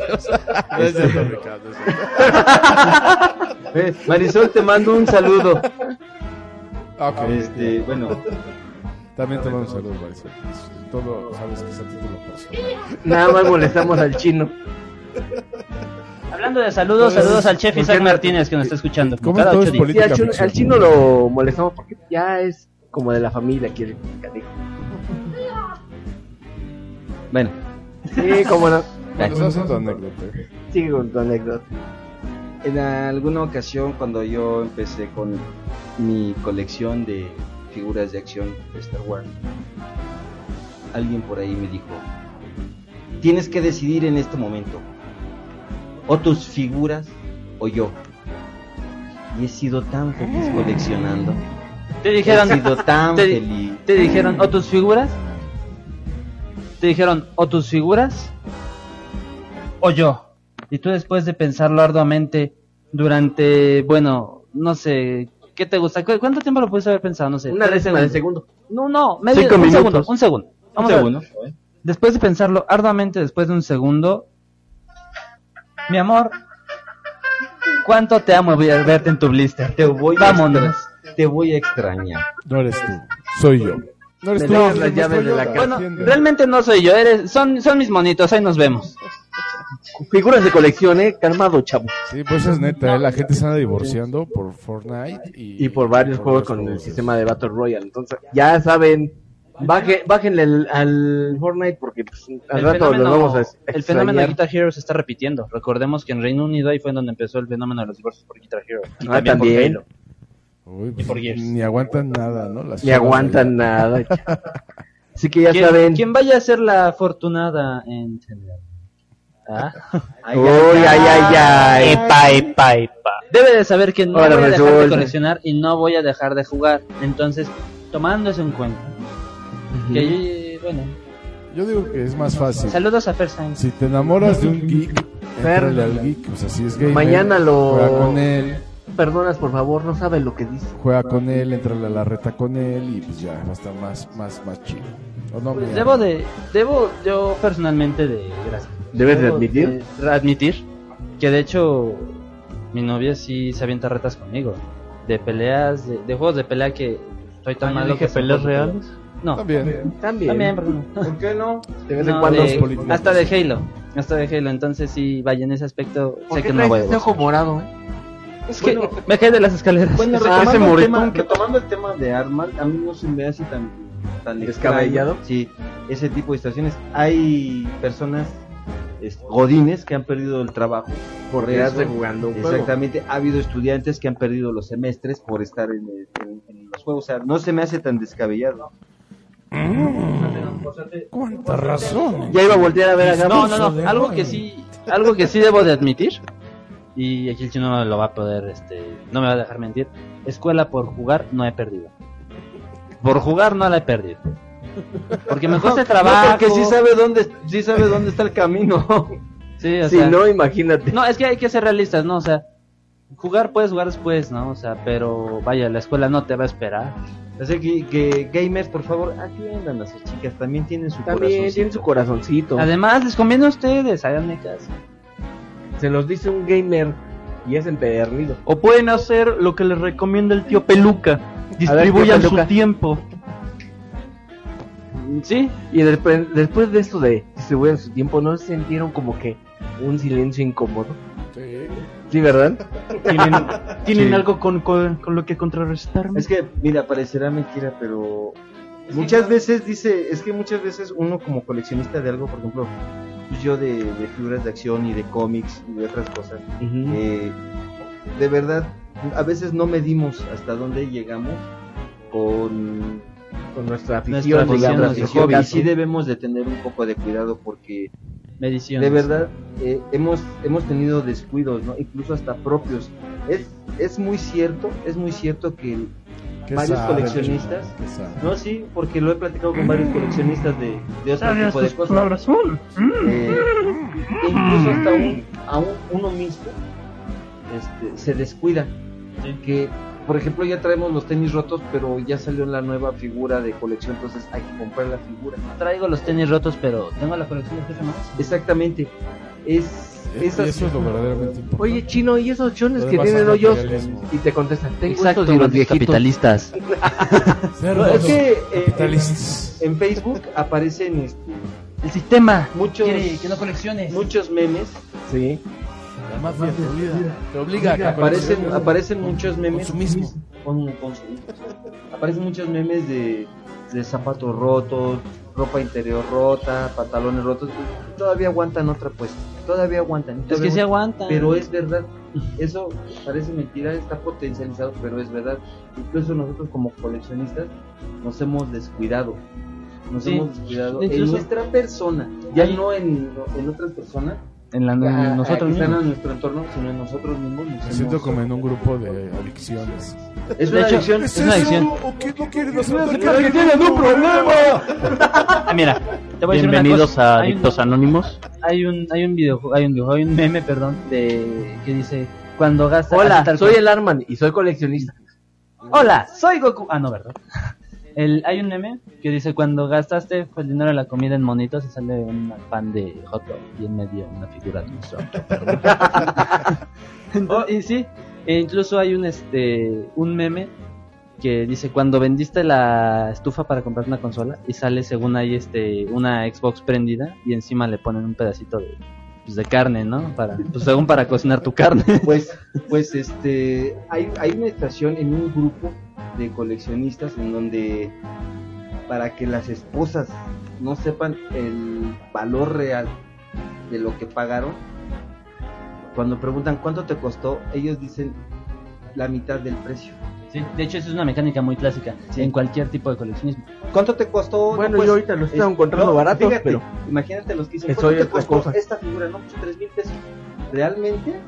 Marisol, te mando un saludo. Ah, ok. Este, bueno, También te mando un saludo, Marisol. Todo sabes que es a título personal. Nada más molestamos al chino. Hablando de saludos, Pues, saludos al chef ¿por Isaac Martínez que nos está escuchando. como ¿Cómo cada todo ocho es días. Sí, política al, chino, ficción? al chino lo molestamos porque ya es como de la familia, quiere canijo. bueno. Sí, cómo no. Tu anécdota. Sigue con tu anécdota. En alguna ocasión cuando yo empecé con mi colección de figuras de acción de Star Wars, alguien por ahí me dijo, tienes que decidir en este momento, o tus figuras o yo. Y he sido tan feliz coleccionando. Te He dijeron, sido tan te- feliz. te dijeron, o tus figuras. Te dijeron, o tus figuras o yo. Y tú después de pensarlo arduamente durante, bueno, no sé, ¿qué te gusta? ¿Cu- ¿Cuánto tiempo lo puedes haber pensado? No sé. Una décima de segundo. No, no, medio, Cinco un minutos. segundo, un segundo. Vamos a ver. segundo. Después de pensarlo arduamente, después de un segundo, mi amor, ¿cuánto te amo voy a verte en tu blister? Te voy, a Vámonos. te voy a extrañar. No eres tú, soy yo. No eres tú. no llaves de la casa. Bueno, realmente no soy yo, eres, son, son mis monitos, ahí nos vemos. Figuras de colección, eh. Calmado, chavo. Sí, pues es neta, ¿eh? la gente se anda divorciando por Fortnite y, Y por varios juegos con el sistema de Battle Royale. Entonces, ya saben. Baje, bájenle al, al Fortnite porque pues, al El rato fenómeno, lo vamos a el fenómeno de. Guitar Hero se está repitiendo. Recordemos que en Reino Unido ahí fue en donde empezó el fenómeno de los divorcios por Guitar Hero. Y Ah, por también. Halo. Uy, pues, por Gears. ni aguantan nada, ¿no? Las Ni aguantan nada. *laughs* Así que ya ¿Quién, saben. quién vaya a ser la afortunada en? ¿Ah? Uy, ay, ay, ay. Epa, epa, epa. Debe de saber que no Ahora voy a dejar de coleccionar y no voy a dejar de jugar. Entonces, tomando eso en cuenta, que yo, bueno, Yo digo que es más fácil. saludos a Time. Si te enamoras de un geek, entrale al geek. O sea, si es gamer, Mañana lo- juega con él, Perdonas, por favor, no sabe lo que dice. juega con él, entrale a la reta con él y pues ya va a estar más, más, más chido. ¿O no, Pues debo de, debo yo personalmente de, gracias. ¿Debes de admitir? de admitir que de hecho mi novia sí se avienta retas conmigo. De peleas, de, de juegos de pelea que estoy tan Ah, malo dije que peleas reales. No, También. También. también, ¿por qué no? ¿Por qué no? De vez en No, cuando. de- políticos. hasta de Halo, hasta de Halo, entonces sí, vaya, en ese aspecto ¿Por sé qué que no voy a ojo morado, eh? Es que me caí de las escaleras. Bueno, Ese retomando, el tema, retomando el tema de armas, a mí no se me hace tan, tan ¿Descabellado? extraño. Sí, ese tipo de situaciones. Hay personas es, godines que han perdido el trabajo Por quedarse jugando un juego. Exactamente, ha habido estudiantes que han perdido los semestres por estar en, el- en- en los juegos. O sea, no se me hace tan descabellado. ¿Cuánta razón? Ya iba a voltear a ver a Gabo. No, no, no, algo que sí, algo que sí debo de admitir. Y aquí el chino no lo va a poder, este, no me va a dejar mentir. Escuela por jugar no he perdido. Por jugar no la he perdido. Porque me cuesta *laughs* trabajo. No, porque sí sabe dónde, sí sabe dónde está el camino. *laughs* Sí, o Si sea, no, imagínate. No, es que hay que ser realistas, ¿no? O sea, jugar puedes jugar después, ¿no? O sea, pero vaya, la escuela no te va a esperar. Así que, que gamers, por favor, atiendan a sus chicas. También tienen su También corazoncito. tiene su corazoncito. Además, les conviene a ustedes, háganme caso. Se los dice un gamer y es empedernido. O pueden hacer lo que les recomienda el tío Peluca. tío Distribuyan su tiempo. Sí, Y después, después de esto de distribuir su tiempo, ¿no sintieron como que un silencio incómodo? Sí. Sí, ¿verdad? ¿Tienen, ¿tienen Sí. algo con, con, con lo que contrarrestarme? Es que, mira, parecerá mentira, pero muchas veces dice, es que muchas veces uno como coleccionista de algo, por ejemplo, yo de, de figuras de acción y de cómics y de otras cosas, eh, de verdad, a veces no medimos hasta dónde llegamos con Con nuestra Nuestra afición, afición, digamos, nuestro hobby. Y caso. sí debemos de tener un poco de cuidado porque medición. de verdad eh, hemos hemos tenido descuidos, ¿no? Incluso hasta propios. Es es muy cierto, es muy cierto que ¿Qué varios sabe, coleccionistas. No, sí, porque lo he platicado con varios coleccionistas de, de otro tipo de cosas. palabras son? Eh, incluso hasta un, a un- uno mismo este, se descuida. Que, por ejemplo, ya traemos los tenis rotos, pero ya salió la nueva figura de colección, entonces hay que comprar la figura. Traigo los tenis rotos, pero tengo la colección de más. Exactamente. Es, Eh, esas- Eso es lo verdaderamente importante. Oye, chino, ¿y esos chones que tienen hoyos? Y te contestan, tengo Exacto, estos los viejitos. capitalistas. *laughs* No, es que eh, Capitalistas. en Facebook aparecen este, El sistema muchos, quiere que no colecciones. muchos memes Sí. La mafia te obliga. Te obliga a aparecen, aparecen muchos memes Consumismo. con, consumismo. aparecen muchos memes de, de zapatos rotos ropa interior rota pantalones rotos todavía aguantan otra puesta todavía aguantan Es que se aguantan. pero es verdad eso parece mentira está potencializado pero es verdad incluso nosotros como coleccionistas nos hemos descuidado nos Sí. hemos descuidado en nuestra persona ya no en, en otras personas en la, nosotros están mismos. en nuestro entorno sino en nosotros mismos nos Me siento como en un grupo de adicciones. es una hecho, adicción es una adicción. ¿O qué no quieren hacer? ¡Que tienen un problema! *laughs* Ah, mira, te voy a decir una Bienvenidos cosa. a Hay un- Adictos Anónimos. Hay un, hay un videojuego, hay un videojuego, hay un meme, perdón, de que dice cuando gastas. Hola, soy el Arman y soy coleccionista. Hola, soy Goku. Ah, no, verdad. El, hay un meme que dice cuando gastaste pues, el dinero de la comida en monitos y sale un pan de hot dog y en medio una figura de perdón. Entonces, *laughs* *laughs* y sí, e incluso hay un este un meme que dice cuando vendiste la estufa para comprar una consola y sale según ahí este una Xbox prendida y encima le ponen un pedacito de pues, de carne, ¿no? Para pues según para cocinar tu carne. *laughs* Pues, pues este, hay, hay una estación en un grupo de coleccionistas en donde para que las esposas no sepan el valor real de lo que pagaron, cuando preguntan cuánto te costó, ellos dicen la mitad del precio. Sí, de hecho, eso es una mecánica muy clásica Sí. en cualquier tipo de coleccionismo. ¿Cuánto te costó? Bueno, No, pues, yo ahorita los estoy es- encontrando baratos, fíjate, pero imagínate los que dicen, Eso ¿cuánto es te otra costó cosa. esta figura? No, pues tres mil pesos. Realmente,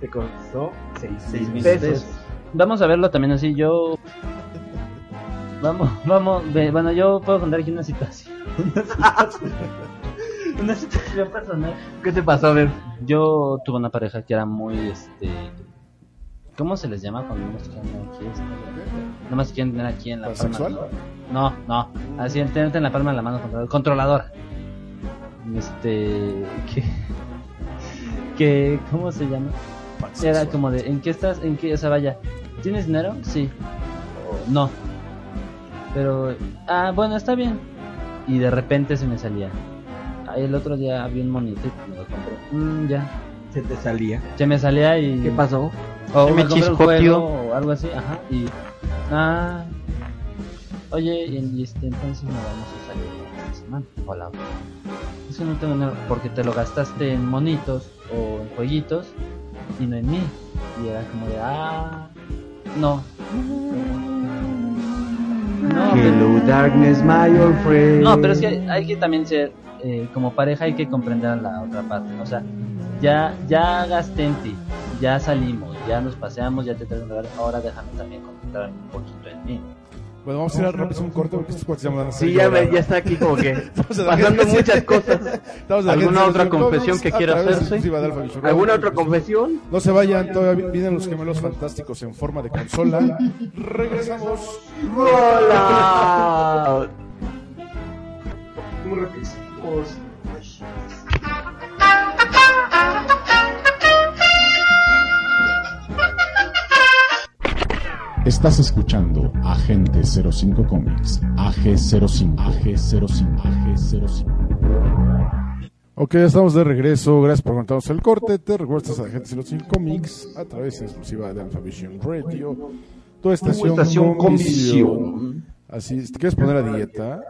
te costó seis seis mil pesos. pesos. Vamos a verlo también así. Yo. *laughs* Vamos, vamos. ve- Bueno, yo puedo contar aquí una situación. Una *laughs* situación, una situación personal. ¿Qué te pasó? A ver. Yo tuve una pareja que era muy. este ¿Cómo se les llama cuando no se quieren aquí? Este, Nada más quieren tener aquí en la palma. No, no. Así, el tenerte en la palma de la mano controladora. controladora. Este. Que. que ¿Cómo se llama? Era como de, ¿en qué estás? ¿En qué? O sea, vaya, ¿tienes dinero? Sí. O, no. Pero, ah, bueno, está bien. Y de repente se me salía. Ahí el otro día vi un monito y me lo compré. Mm, ya. Se te salía. Se me salía y... ¿Qué pasó? O me un chiscoteó. juego o algo así, ajá. Y... Ah... Oye, y, este, entonces no vamos a salir esta semana. Hola. Eso no tengo nada, porque te lo gastaste en monitos o en jueguitos y no en mí. Y era como de, ah, no. No, pero, Hello darkness, my old friend. no, pero es que hay que también ser, eh, como pareja hay que comprender a la otra parte. O sea, ya, ya gasté en ti, ya salimos, ya nos paseamos, ya te traigo un regalo, ahora déjame también concentrarme un poquito en mí. Bueno, vamos a ir a rápido un corte porque estos cuates ya me van a Sí, ya, me- ya está aquí como que *laughs* pasando muchas cosas. ¿Alguna otra confesión que quiera hacerse? ¿Alguna otra confesión? No se vayan, todavía vienen los gemelos fantásticos en forma de consola. Regresamos. ¡Hola! Estás escuchando Agente 05 Comics, AG05, AG05, AG05. Ok, ya estamos de regreso. Gracias por contarnos el corte. Te recuerdo a Agente 05 Comics a través de exclusiva de Alpha Vision Radio. Tu estación, estación visión. Así, si te quieres poner a dieta,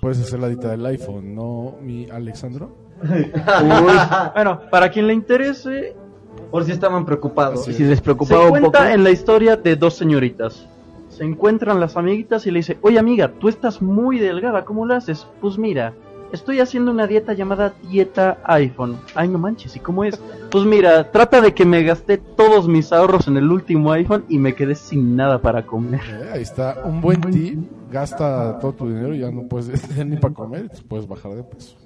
puedes hacer la dieta del iPhone, ¿no, mi Alexandro? *laughs* Bueno, para quien le interese, Por si estaban preocupados. Si les se preocupaba un cuenta poco. en la historia de dos señoritas. Se encuentran las amiguitas y le dice, oye amiga, tú estás muy delgada, ¿cómo lo haces? Pues mira, estoy haciendo una dieta llamada dieta iPhone. Ay, no manches, ¿y cómo es? *laughs* Pues mira, trata de que me gasté todos mis ahorros en el último iPhone y me quedé sin nada para comer. Eh, ahí está, un buen tip. Gasta todo tu dinero y ya no puedes *laughs* ni para comer. y Puedes bajar de peso,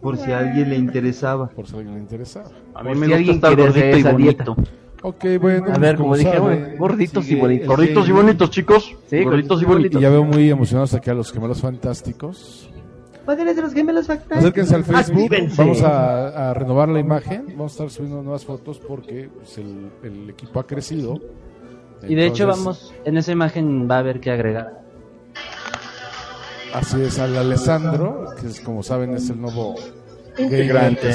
Por si a alguien le interesaba. por si a alguien le interesa. A mí Por me si gusta alguien estar quiere gordito y esa dieta. bonito. Ok, bueno. A ver, como dije, gorditos y sigue bonitos. el Gorditos y bonitos, chicos. Sí, gorditos y Y bonitos. ya veo muy emocionados aquí a los gemelos fantásticos. Padres de los gemelos fantásticos. Acérquense al Facebook. Actívense. Vamos a, a renovar la imagen. Vamos a estar subiendo nuevas fotos porque pues, el, el equipo ha crecido. Y de hecho Entonces, vamos, en esa imagen va a haber que agregar. Así es, al Alessandro, que es, como saben es el nuevo Integrante.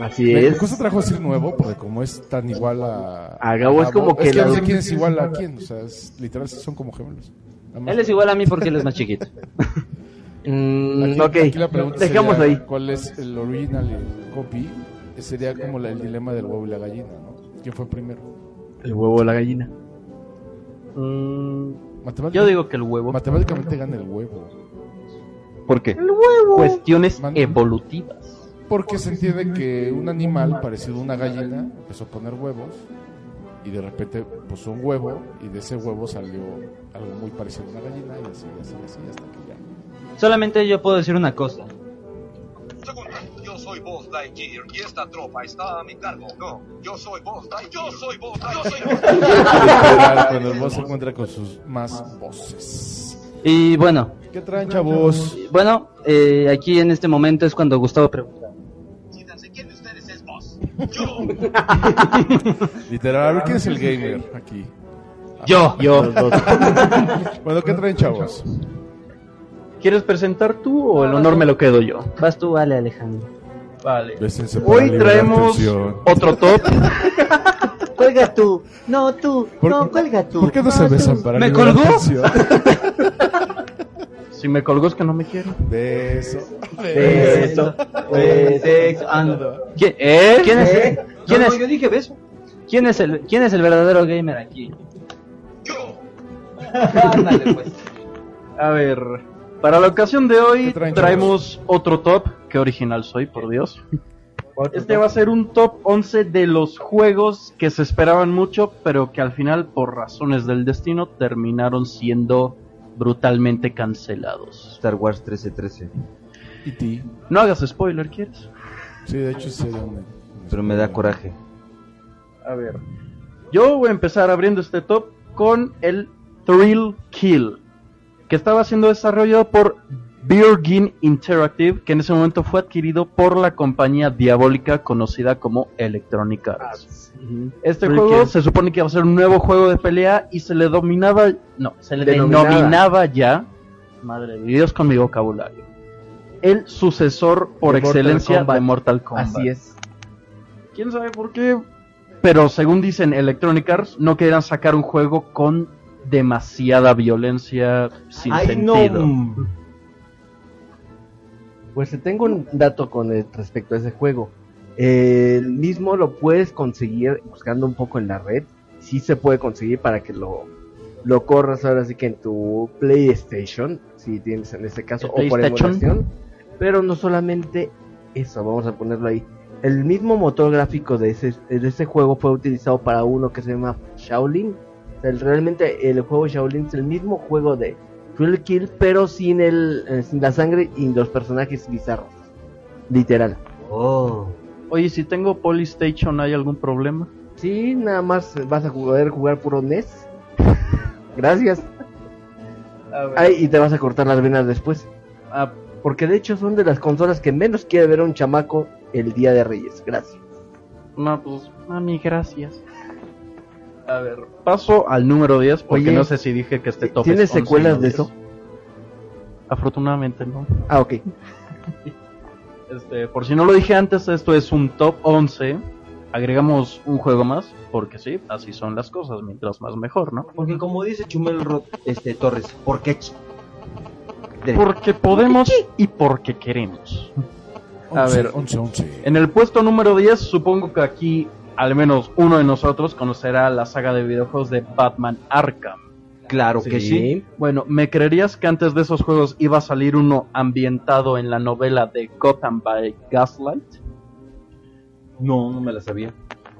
Así Me es. cuesta trabajo decir nuevo, porque como es tan igual a. A Gabo es como que Es que la- no sé quién es igual a quién, o sea, es, literal son como gemelos. Él es igual a mí porque él es más chiquito. *laughs* Mm, Aquí, ok, aquí la pregunta dejamos sería, ahí. ¿Cuál es el original y el copy? Sería como la- el dilema del huevo y la gallina, ¿no? ¿Quién fue primero? El huevo o la gallina. Mm, yo digo que el huevo. matemáticamente gana el huevo. ¿Por qué? Cuestiones Man- evolutivas. Porque se entiende que un animal parecido a una gallina empezó a poner huevos y de repente puso un huevo y de ese huevo salió algo muy parecido a una gallina y así, así, así, hasta que ya. Solamente yo puedo decir una cosa. Yo soy Buzz Lightyear y esta tropa está a mi cargo. No, yo soy Buzz Lightyear. Yo soy Buzz Lightyear. Yo soy Buzz Literal, Cuando el boss se encuentra con sus más voces. Y bueno, ¿Qué traen, chavos? bueno, eh, aquí en este momento es cuando Gustavo pregunta. Díganse quién de ustedes es. Yo. *laughs* Literal, a ver quién es el gamer aquí. Yo, yo. *laughs* Bueno, ¿qué traen, chavos? ¿Quieres presentar tú o el honor me lo quedo yo? Vas tú, vale, Alejandro. Vale. Hoy traemos otro top. *laughs* Cuelga tú. No, tú. ¿Por- no, cuelga tú. ¿Por qué no se besan para ¿Me colgó? *laughs* Si me colgó es que no me quiero. Beso. Beso, beso, ando. ¿Quién, ¿Eh? ¿Quién es, quién No, es, no, yo dije beso. quién es el, quién es el verdadero gamer aquí? Ándale, pues. A ver, para la ocasión de hoy ¿Qué traen, traemos otro top. Qué original soy, por Dios. Este va a ser un top 11 de los juegos que se esperaban mucho, pero que al final, por razones del destino, terminaron siendo brutalmente cancelados. Star Wars 1313. ¿Y ti? No hagas spoiler, ¿quieres? Sí, de hecho sí. Pero me da coraje. A ver. Yo voy a empezar abriendo este top con el Thrill Kill, que estaba siendo desarrollado por Virgin Interactive, que en ese momento fue adquirido por la compañía diabólica conocida como Electronic Arts. Este Pero juego se supone que iba a ser un nuevo juego de pelea y se le dominaba, no, se le Denominaba. denominaba ya, madre de Dios con mi vocabulario, el sucesor por De excelencia de Mortal Kombat. Así es. ¿Quién sabe por qué? Pero según dicen Electronic Arts, no querían sacar un juego con demasiada violencia sin Ay, sentido. no. Pues te tengo un dato con el- respecto a ese juego. El mismo lo puedes conseguir buscando un poco en la red. Sí se puede conseguir para que lo, lo corras ahora sí que en tu PlayStation, si tienes en este caso, ¿El o por emulación. Pero no solamente eso, vamos a ponerlo ahí. El mismo motor gráfico de ese, de ese juego fue utilizado para uno que se llama Shaolin. O sea, el- realmente el juego Shaolin es el mismo juego de Thrill Kill, pero sin, el, eh, sin la sangre y los personajes bizarros. Literal. Oh. Oye, si tengo Polystation, ¿hay algún problema? Sí, nada más vas a poder jugar puro NES. *laughs* Gracias. Ay, y te vas a cortar las venas después. Ah, Porque de hecho son de las consolas que menos quiere ver a un chamaco el día de Reyes. Gracias. no, pues, mami, gracias. A ver, paso al número 10, porque Oye, no sé si dije que este top ¿Tienes es 11 y secuelas no de 10. eso? Afortunadamente no. Ah, ok. *laughs* Este, por si no lo dije antes, esto es un top 11. Agregamos un juego más, porque sí, así son las cosas, mientras más mejor, ¿no? Porque como dice Chumel Ro- este, Torres, ¿por qué? Porque podemos y porque queremos. A 11, ver. 11, 11. En el puesto número 10, supongo que aquí al menos uno de nosotros conocerá la saga de videojuegos de Batman Arkham. Claro que sí. Bueno, ¿me creerías que antes de esos juegos iba a salir uno ambientado en la novela de Gotham by Gaslight? No, no me la sabía.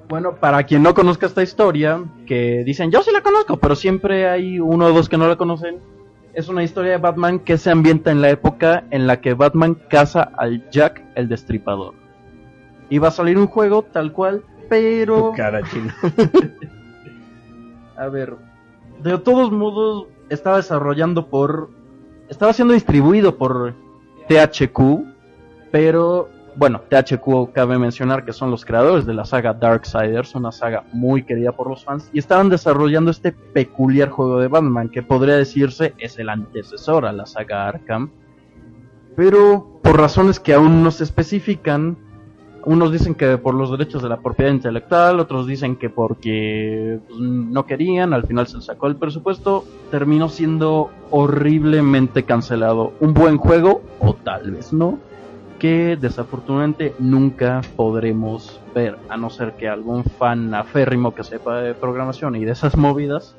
Bueno, para quien no conozca esta historia, que dicen, yo sí la conozco, pero siempre hay uno o dos que no la conocen, es una historia de Batman que se ambienta en la época en la que Batman caza al Jack el Destripador. Iba a salir un juego tal cual, pero... cara chino. *laughs* A ver, de todos modos, estaba desarrollando por. Estaba siendo distribuido por THQ, pero bueno, THQ cabe mencionar que son los creadores de la saga Darksiders, una saga muy querida por los fans, y estaban desarrollando este peculiar juego de Batman que podría decirse es el antecesor a la saga Arkham, pero por razones que aún no se especifican, unos dicen que por los derechos de la propiedad intelectual, otros dicen que porque pues, no querían, al final se les sacó el presupuesto, terminó siendo horriblemente cancelado. Un buen juego, o tal vez no, que desafortunadamente nunca podremos ver, a no ser que algún fan aférrimo que sepa de programación y de esas movidas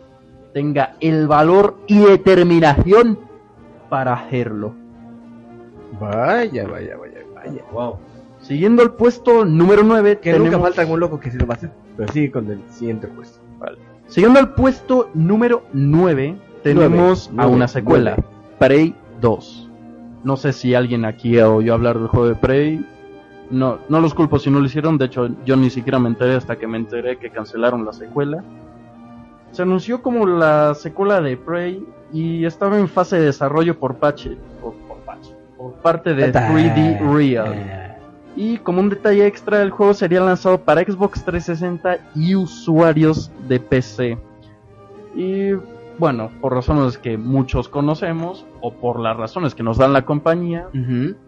tenga el valor y determinación para hacerlo. Vaya, vaya, vaya, vaya. Wow. Siguiendo el puesto número 9, Que nunca falta algún loco que sí lo va a hacer. Pero sigue con el siguiente puesto. Siguiendo al puesto número 9, tenemos a una secuela. Prey 2. No sé si alguien aquí oyó hablar del juego de Prey. No, no los culpo si no lo hicieron, de hecho yo ni siquiera me enteré hasta que me enteré que cancelaron la secuela. Se anunció como la secuela de Prey y estaba en fase de desarrollo por Pache, por, por Pache, por parte de 3D Real. Y como un detalle extra, el juego sería lanzado para Xbox 360 y usuarios de PC. Y bueno, por razones que muchos conocemos, o por las razones que nos dan la compañía,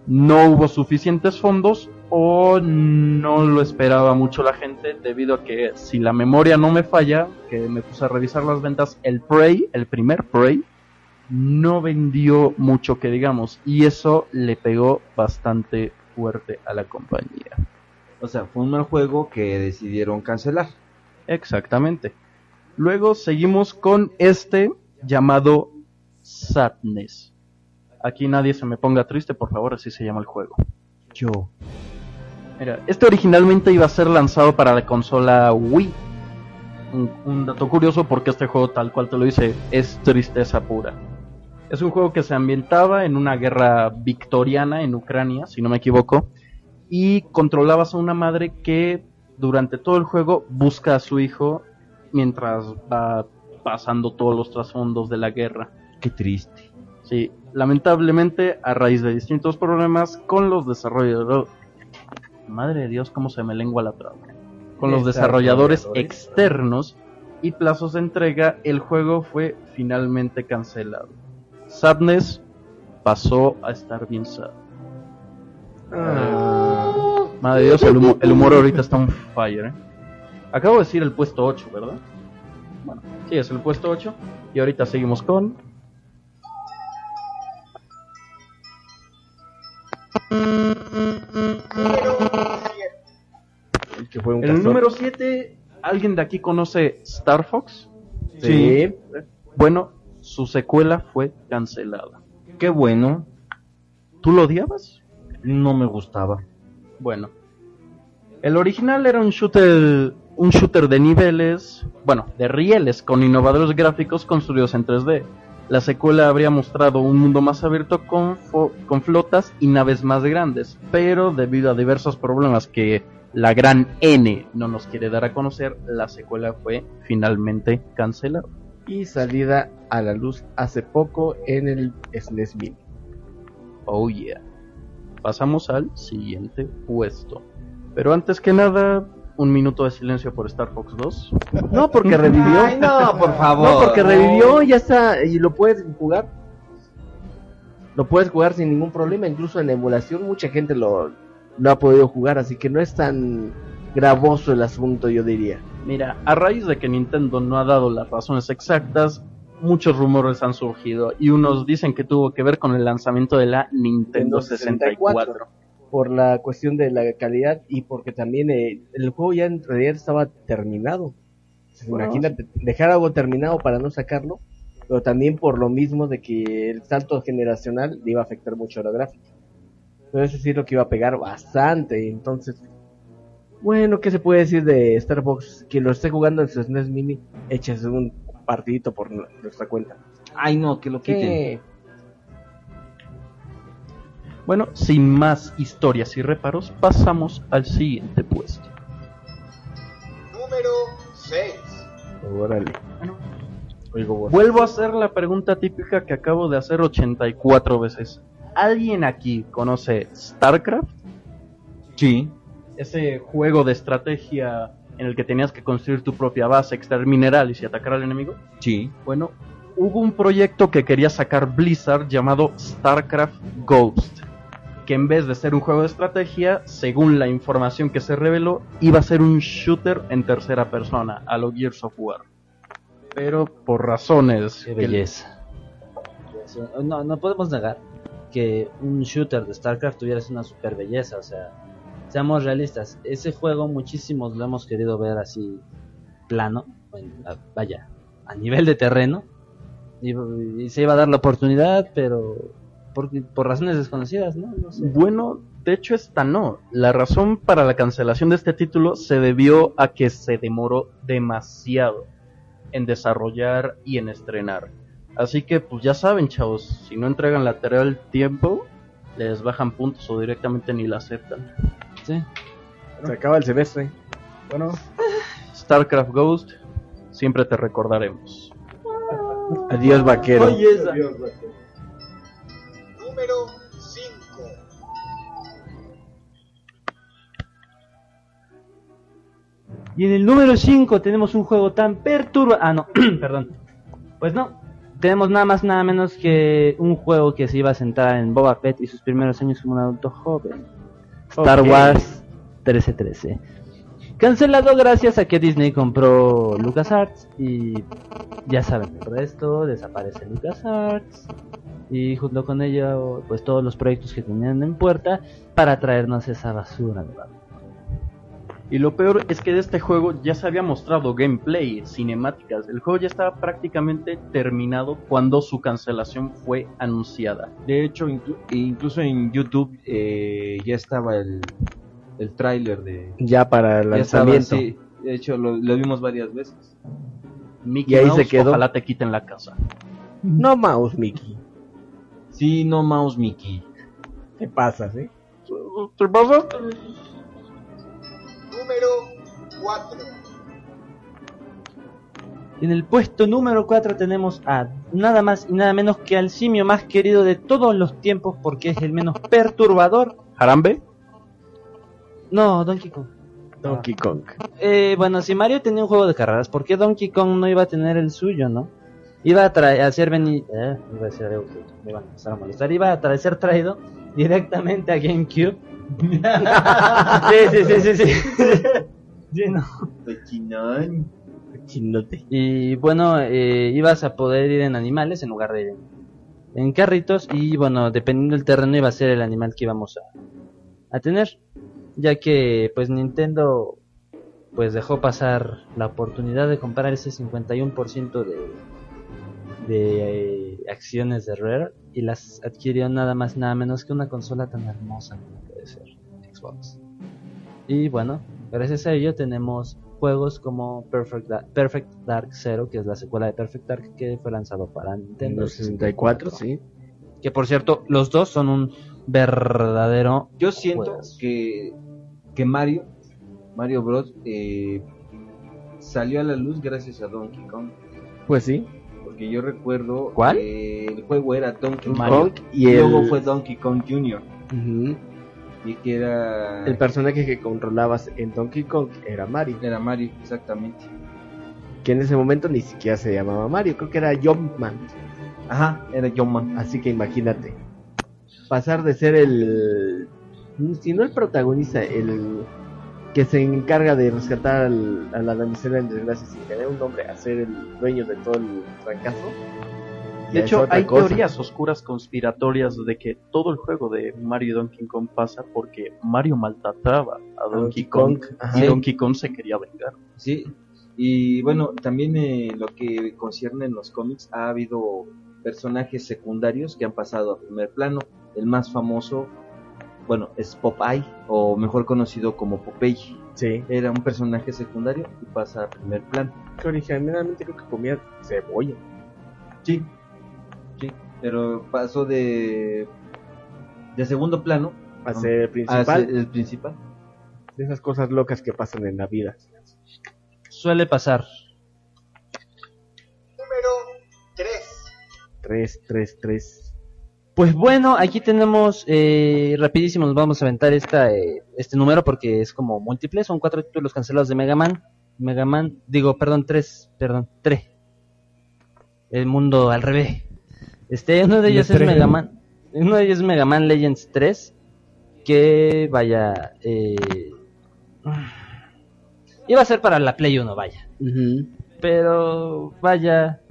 no hubo suficientes fondos o no lo esperaba mucho la gente debido a que si la memoria no me falla, que me puse a revisar las ventas, el Prey, el primer Prey, no vendió mucho que digamos y eso le pegó bastante fuerte a la compañía. O sea, fue un mal juego que decidieron cancelar. Exactamente. Luego seguimos con este llamado Sadness. Aquí nadie se me ponga triste, por favor, así se llama el juego. Yo. Mira, este originalmente iba a ser lanzado para la consola Wii. Un, un dato curioso porque este juego, tal cual te lo dice, es tristeza pura. Es un juego que se ambientaba en una guerra victoriana en Ucrania, si no me equivoco, y controlabas a una madre que durante todo el juego busca a su hijo mientras va pasando todos los trasfondos de la guerra. Qué triste. Sí, lamentablemente a raíz de distintos problemas con los desarrolladores... Madre de Dios, cómo se me lengua la traba. Con los desarrolladores Desarrolladores. externos y plazos de entrega, el juego fue finalmente cancelado. Sadness pasó a estar bien sad. Ah. Madre de Dios, el, humo- el humor ahorita está on fire. ¿eh? Acabo de decir el puesto 8, ¿verdad? Bueno, sí, es el puesto 8. Y ahorita seguimos con. El que fue un En el castor. número 7, ¿alguien de aquí conoce Star Fox? Sí. Bueno, su secuela fue cancelada. Qué bueno. ¿Tú lo odiabas? No me gustaba. Bueno, el original era un shooter, un shooter de niveles, bueno, de rieles con innovadores gráficos construidos en 3D. La secuela habría mostrado un mundo más abierto con, con flotas y naves más grandes, pero debido a diversos problemas que la gran N no nos quiere dar a conocer, la secuela fue finalmente cancelada. Y salida a la luz hace poco en el SNES Mini. Oh yeah. Pasamos al siguiente puesto. Pero antes que nada, un minuto de silencio por Star Fox 2. No, porque revivió. Ay, no, por favor. No, porque revivió, ya está, y lo puedes jugar. Lo puedes jugar sin ningún problema, incluso en emulación mucha gente lo, lo ha podido jugar, así que no es tan gravoso el asunto, yo diría. Mira, a raíz de que Nintendo no ha dado las razones exactas, muchos rumores han surgido y unos dicen que tuvo que ver con el lanzamiento de la Nintendo 64. Por la cuestión de la calidad y porque también eh, el juego ya en realidad estaba terminado. Bueno, Imagínate, dejar algo terminado para no sacarlo, pero también por lo mismo de que el salto generacional le iba a afectar mucho a la gráfica. Pero eso sí es lo que iba a pegar bastante, entonces... Bueno, ¿qué se puede decir de Star Fox? Que lo esté jugando en su SNES Mini, échese un partidito por nuestra cuenta. Ay, no, que lo quiten. ¿Qué? Bueno, sin más historias y reparos, pasamos al siguiente puesto. Número 6. Órale. Oigo. Vuelvo a hacer la pregunta típica que acabo de hacer 84 veces. ¿Alguien aquí conoce StarCraft? Sí. Ese juego de estrategia en el que tenías que construir tu propia base, extraer minerales y atacar al enemigo. Sí. Bueno, hubo un proyecto que quería sacar Blizzard llamado StarCraft Ghost, que en vez de ser un juego de estrategia, según la información que se reveló, iba a ser un shooter en tercera persona, a lo Gears of War. Pero por razones... Qué que- belleza. No, no podemos negar que un shooter de StarCraft tuviera una super belleza, o sea, seamos realistas, ese juego muchísimos lo hemos querido ver así plano, vaya, a nivel de terreno, y, se iba a dar la oportunidad, pero por, por razones desconocidas, ¿no? No sé. Bueno, de hecho esta no. La razón para la cancelación de este título se debió a que se demoró demasiado en desarrollar y en estrenar. Así que pues ya saben, chavos, si no entregan la tarea al tiempo, les bajan puntos o directamente ni la aceptan. Sí. Se acaba el semestre. Bueno, StarCraft Ghost, siempre te recordaremos. *laughs* Adiós, vaquero. Número 5. Y en el número 5 tenemos un juego tan perturba... Ah, no, *clears throat* perdón. Pues no, tenemos nada más nada menos que un juego que se iba a centrar en Boba Fett y sus primeros años como un adulto joven. Star. Wars 1313. Cancelado gracias a que Disney compró LucasArts y ya saben el resto, desaparece LucasArts y junto con ello pues todos los proyectos que tenían en puerta para traernos esa basura de. Y lo peor es que de este juego ya se había mostrado gameplay, cinemáticas. El juego ya estaba prácticamente terminado cuando su cancelación fue anunciada. De hecho, inclu- incluso en YouTube eh, ya estaba el, el tráiler de... Ya para el estaba, lanzamiento. sí. De hecho, lo, lo vimos varias veces. Mickey Y ahí Mouse, se quedó. ojalá te quiten la casa. No mouse, Mickey. Sí, no mouse Mickey. ¿Qué pasa, sí? ¿Te pasa? Número 4. En el puesto número 4 tenemos a nada más y nada menos que al simio más querido de todos los tiempos porque es el menos *laughs* perturbador. ¿Jarambe? No, Donkey Kong. Donkey Kong. Eh, bueno, si Mario tenía un juego de carreras, ¿por qué Donkey Kong no iba a tener el suyo, no? Iba a traer, a ser venir, eh, iba a decir algo que me iba a empezar a molestar, iba a traer, ser traído directamente a GameCube. Sí, sí, sí, sí, sí. *laughs* Sí, no. Cochinón. Chinote. Y bueno, eh, ibas a poder ir en animales en lugar de en carritos y bueno, dependiendo del terreno iba a ser el animal que íbamos a, a tener, ya que pues Nintendo pues dejó pasar la oportunidad de comprar ese 51% de de eh, acciones de Rare y las adquirió nada más nada menos que una consola tan hermosa como puede ser Xbox. Y bueno, gracias a ello tenemos juegos como Perfect, Da- Perfect Dark Zero, que es la secuela de Perfect Dark que fue lanzado para En Nintendo los 64, sí. Que por cierto, los dos son un verdadero Yo siento que, que Mario, Mario Bros. eh, salió a la luz gracias a Donkey Kong. Pues sí. Porque yo recuerdo ¿Cuál? que el juego era Donkey. Kong Y el- luego fue Donkey Kong Jr. Y que era, El personaje que controlabas en Donkey Kong era Mario. era Mario, exactamente. Que en ese momento ni siquiera se llamaba Mario. Creo que era Jumpman. Ajá, era Jumpman. Así que imagínate. Pasar de ser el. Si no el protagonista, el que se encarga de rescatar al- a la damisela en desgracia sin tener un nombre, a ser el dueño de todo el fracaso. De hecho, hay cosa. teorías oscuras conspiratorias de que todo el juego de Mario y Donkey Kong pasa porque Mario maltrataba a Donkey Kong y Donkey Kong se quería vengar. Sí, y bueno, también eh, lo que concierne en los cómics, ha habido personajes secundarios que han pasado a primer plano. El más famoso, bueno, es Popeye, o mejor conocido como Popeye. Sí. Era un personaje secundario y pasa a primer plano. Que originalmente creo que comía cebolla. Sí, sí, pero pasó de, de segundo plano A ser el a principal. ser el principal. De esas cosas locas que pasan en la vida. suele pasar. Número 3. 3, 3, 3. Pues bueno, aquí tenemos eh, rapidísimo, nos vamos a aventar esta, eh, este número porque es como múltiple, son cuatro títulos cancelados de Mega Man. Mega Man, digo, perdón, tres, perdón, tres. El mundo al revés. Este, uno de ellos es. Mega Man, uno de ellos es Mega Man Legends 3, que vaya, eh, iba a ser para la Play 1, vaya. Pero vaya,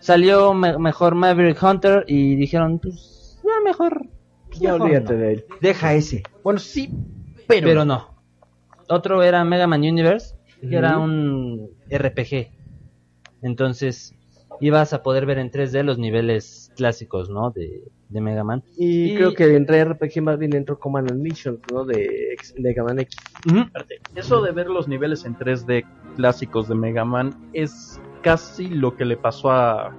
salió me- mejor Maverick Hunter y dijeron, pues ya mejor. pues, Ya mejor olvídate no. de él. Deja ese. Bueno, sí, Pero, no. Otro era Mega Man Universe, que era un RPG. Entonces ibas a poder ver en 3D los niveles clásicos, ¿no? De, de Mega Man. Y, Y- creo que entre RPG más bien entró Command and Mission, ¿no? De X- Mega Man X. Eso de ver los niveles en 3D clásicos de Mega Man es casi lo que le pasó a,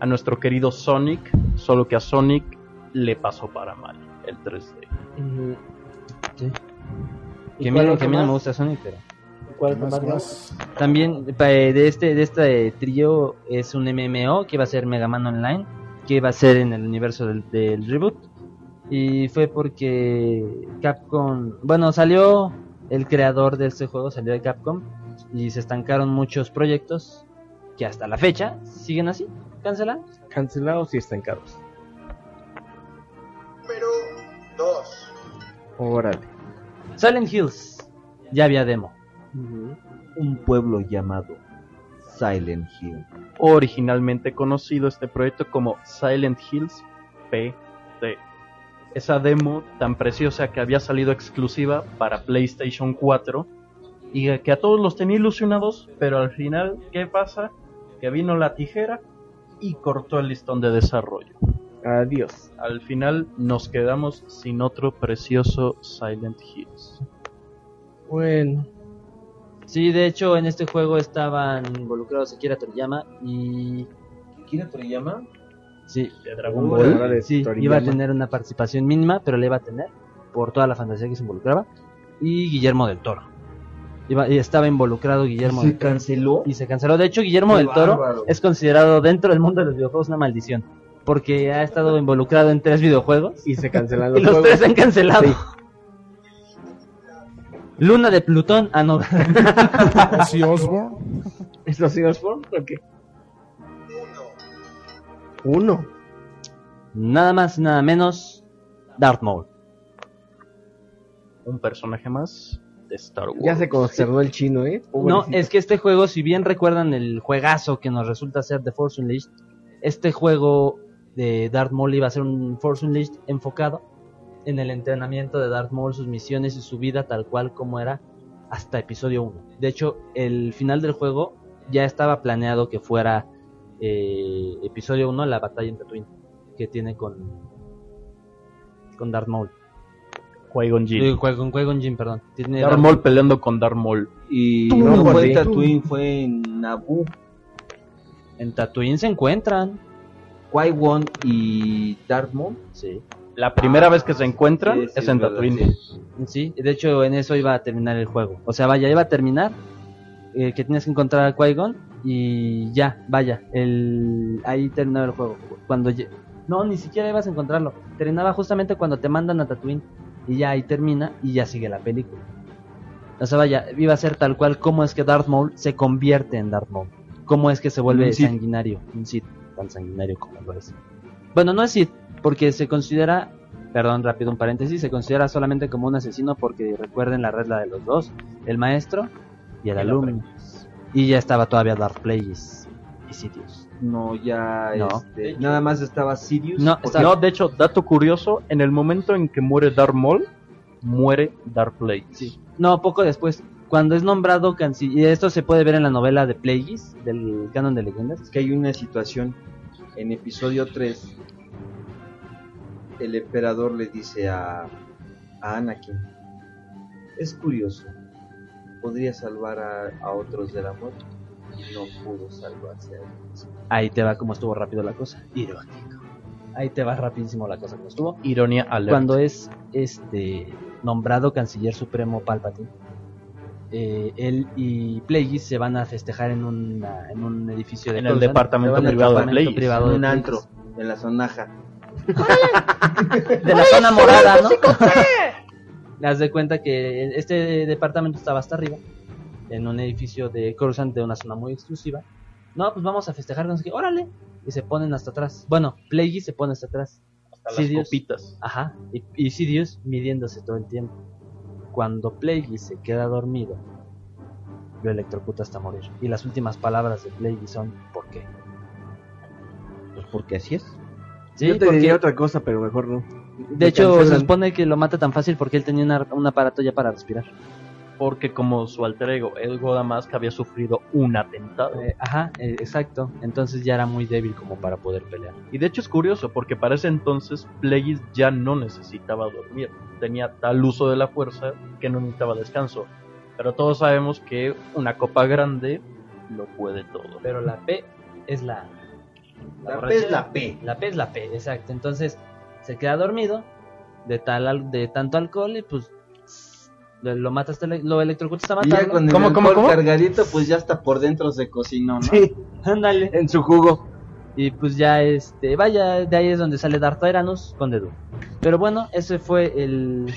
a nuestro querido Sonic, solo que a Sonic le pasó para mal el 3D. Que a mí, que a mí no me gusta Sonic, pero... ¿Cuál Más, más, más. También eh, de este de este trío es un MMO que va a ser Mega Man Online, que va a ser en el universo del, del reboot. Y fue porque Capcom, bueno, salió el creador de este juego, salió de Capcom y se estancaron muchos proyectos que hasta la fecha siguen así, cancelados. Cancelados y estancados. Número 2. Órale. Silent Hills, ya había demo. Un pueblo llamado Silent Hill. Originalmente conocido este proyecto como Silent Hills PT. Esa demo tan preciosa que había salido exclusiva para PlayStation 4 y que a todos los tenía ilusionados, pero al final, ¿qué pasa? Que vino la tijera y cortó el listón de desarrollo. Adiós. Al final nos quedamos sin otro precioso Silent Hills. Bueno. Sí, de hecho en este juego estaban involucrados Akira Toriyama y ¿Kira Toriyama? sí, De Dragon Ball. Sí, iba a tener una participación mínima, pero la iba a tener por toda la fantasía que se involucraba. Y Guillermo del Toro. Iba- y estaba involucrado Guillermo Se del Toro. canceló. y se canceló. De hecho, Guillermo Qué del Toro bárbaro. es considerado dentro del mundo de los videojuegos una maldición. Porque ha estado involucrado en tres videojuegos Y se cancelan *laughs* y los, los juegos. tres se han cancelado. Luna de Plutón, ah no. *laughs* Ozzy Osbourne. ¿Es los Osborne o qué? Uno. nada más, nada menos, Darth Maul. Un personaje más Star Wars. Ya se consternó el chino, ¿eh? No, es que este juego, si bien recuerdan el juegazo que nos resulta ser The Force Unleashed, este juego de Darth Maul iba a ser un Force Unleashed enfocado en el entrenamiento de Darth Maul, sus misiones y su vida tal cual como era hasta episodio 1. De hecho, el final del juego ya estaba planeado que fuera eh, episodio 1, la batalla en Tatooine, que tiene con con Darth Maul. Qui-Gon Jinn. Qui-Gon Jinn, perdón. Tiene Darth Maul peleando con Darth Maul. Y Tú, no fue en Tatooine, fue en Naboo. En Tatooine se encuentran. Qui-Gon y Darth Maul. Sí. La primera vez que se encuentran Sí, sí, es en verdad, Tatooine. sí. Sí, de hecho en eso iba a terminar el juego. O sea, vaya, iba a terminar eh, que tienes que encontrar a Qui-Gon y ya, vaya, el ahí terminaba el juego. Cuando no, ni siquiera ibas a encontrarlo. Terminaba justamente cuando te mandan a Tatooine y ya ahí termina y ya sigue la película. O sea, vaya, iba a ser tal cual cómo es que Darth Maul se convierte en Darth Maul. Cómo es que se vuelve Un sanguinario, un Sith tan sanguinario como lo es. Bueno, no es Sith, porque se considera, perdón, rápido un paréntesis, se considera solamente como un asesino porque recuerden la regla de los dos, el maestro y el El alumno. Y ya estaba todavía Darth Plagueis y Sidious. No, ya No. este, nada más estaba Sirius. No, No, de hecho, dato curioso, en el momento en que muere Darth Maul, muere Darth Plagueis. No, poco después, cuando es nombrado canciller, y esto se puede ver en la novela de Plagueis, del canon de leyendas. Es que hay una situación en episodio 3. El emperador le dice a, a Anakin: Es curioso, podría salvar a, a otros de la muerte. Y no pudo salvarse a él mismo. Ahí te va como estuvo rápido la cosa. Irónico. Ahí te va rapidísimo la cosa como estuvo. Ironía alert. cuando es este nombrado canciller supremo Palpatine, eh, él y Plagueis se van a festejar en, una- en un edificio de En el Coruscant. departamento privado de departamento privado En de un Plagueis. antro, en la sonaja. de la zona morada, ¿no? Haz de cuenta que este departamento estaba hasta arriba, en un edificio de Coruscant de una zona muy exclusiva. No, pues vamos a festejar, no sé qué, órale. Y se ponen hasta atrás. Bueno, Plagueis se pone hasta atrás. Hasta las Sidious. copitas. Ajá, y, y Sidious midiéndose todo el tiempo. Cuando Plagueis se queda dormido, lo electrocuta hasta morir. Y las últimas palabras de Plagueis son ¿por qué? Pues porque así es. Sí, Yo te porque- diría otra cosa, pero mejor no. de hecho se supone que lo mata tan fácil porque él tenía una- un aparato ya para respirar. Porque como su alter ego, el Godamask, había sufrido un atentado. Eh, ajá, eh, exacto. Entonces ya era muy débil como para poder pelear. Y de hecho es curioso, porque para ese entonces Plagueis ya no necesitaba dormir. Tenía tal uso de la fuerza que no necesitaba descanso. Pero todos sabemos que una copa grande lo puede todo. Pero la P es la... La P borrachera. es la P. La P es la P, exacto. Entonces se queda dormido de tal al- de tanto alcohol y pues lo, lo matas, lo electrocutas Y el ¿Cómo, cómo, alcohol cómo? cargadito, pues ya hasta por dentro se cocinó, ¿no? Sí, *laughs* Ándale. en su jugo. Y pues ya este, vaya, de ahí es donde sale Darth Tyrannus con Dedu. Pero bueno, ese fue el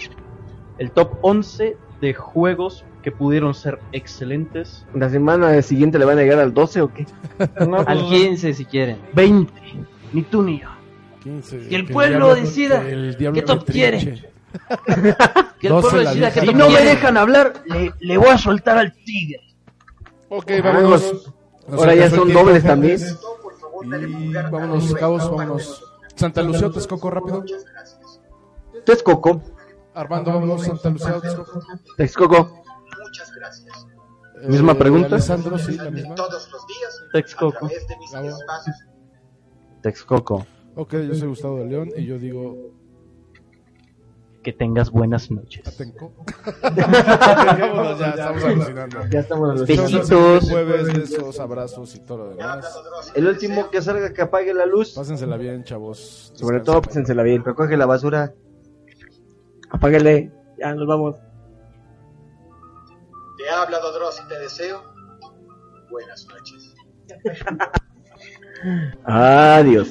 El top 11 de juegos que pudieron ser excelentes. ¿La semana siguiente le van a llegar al 12 o qué? *laughs* al 15 si quieren. 20. Ni tú ni yo. 15, Que el que pueblo diablo- decida el qué top quiere. Que el 12 pueblo decida que Si no me quiere. hablar, le, le voy a soltar al tigre. Ok, vámonos. Nos Ahora ya son dobles también. Y vámonos, cabos, vámonos. Santa Lucía, Texcoco, rápido. Texcoco. Armando, vámonos, Santa Lucía, Texcoco. Texcoco. Misma Eh, pregunta. Alessandro, sí, la misma. Texcoco. Texcoco. Ok, yo soy Gustavo de León y yo digo Que tengas buenas noches. *laughs* Ya estamos alucinando. Ya estamos Besitos. Jueves, besos, abrazos y todo lo demás. El último que salga que apague la luz. Pásensela bien, chavos. Sobre todo, pésensela bien. Recoge la basura. Apáguele. Ya nos vamos. Te habla Dodros y te deseo buenas noches. *laughs* Adiós.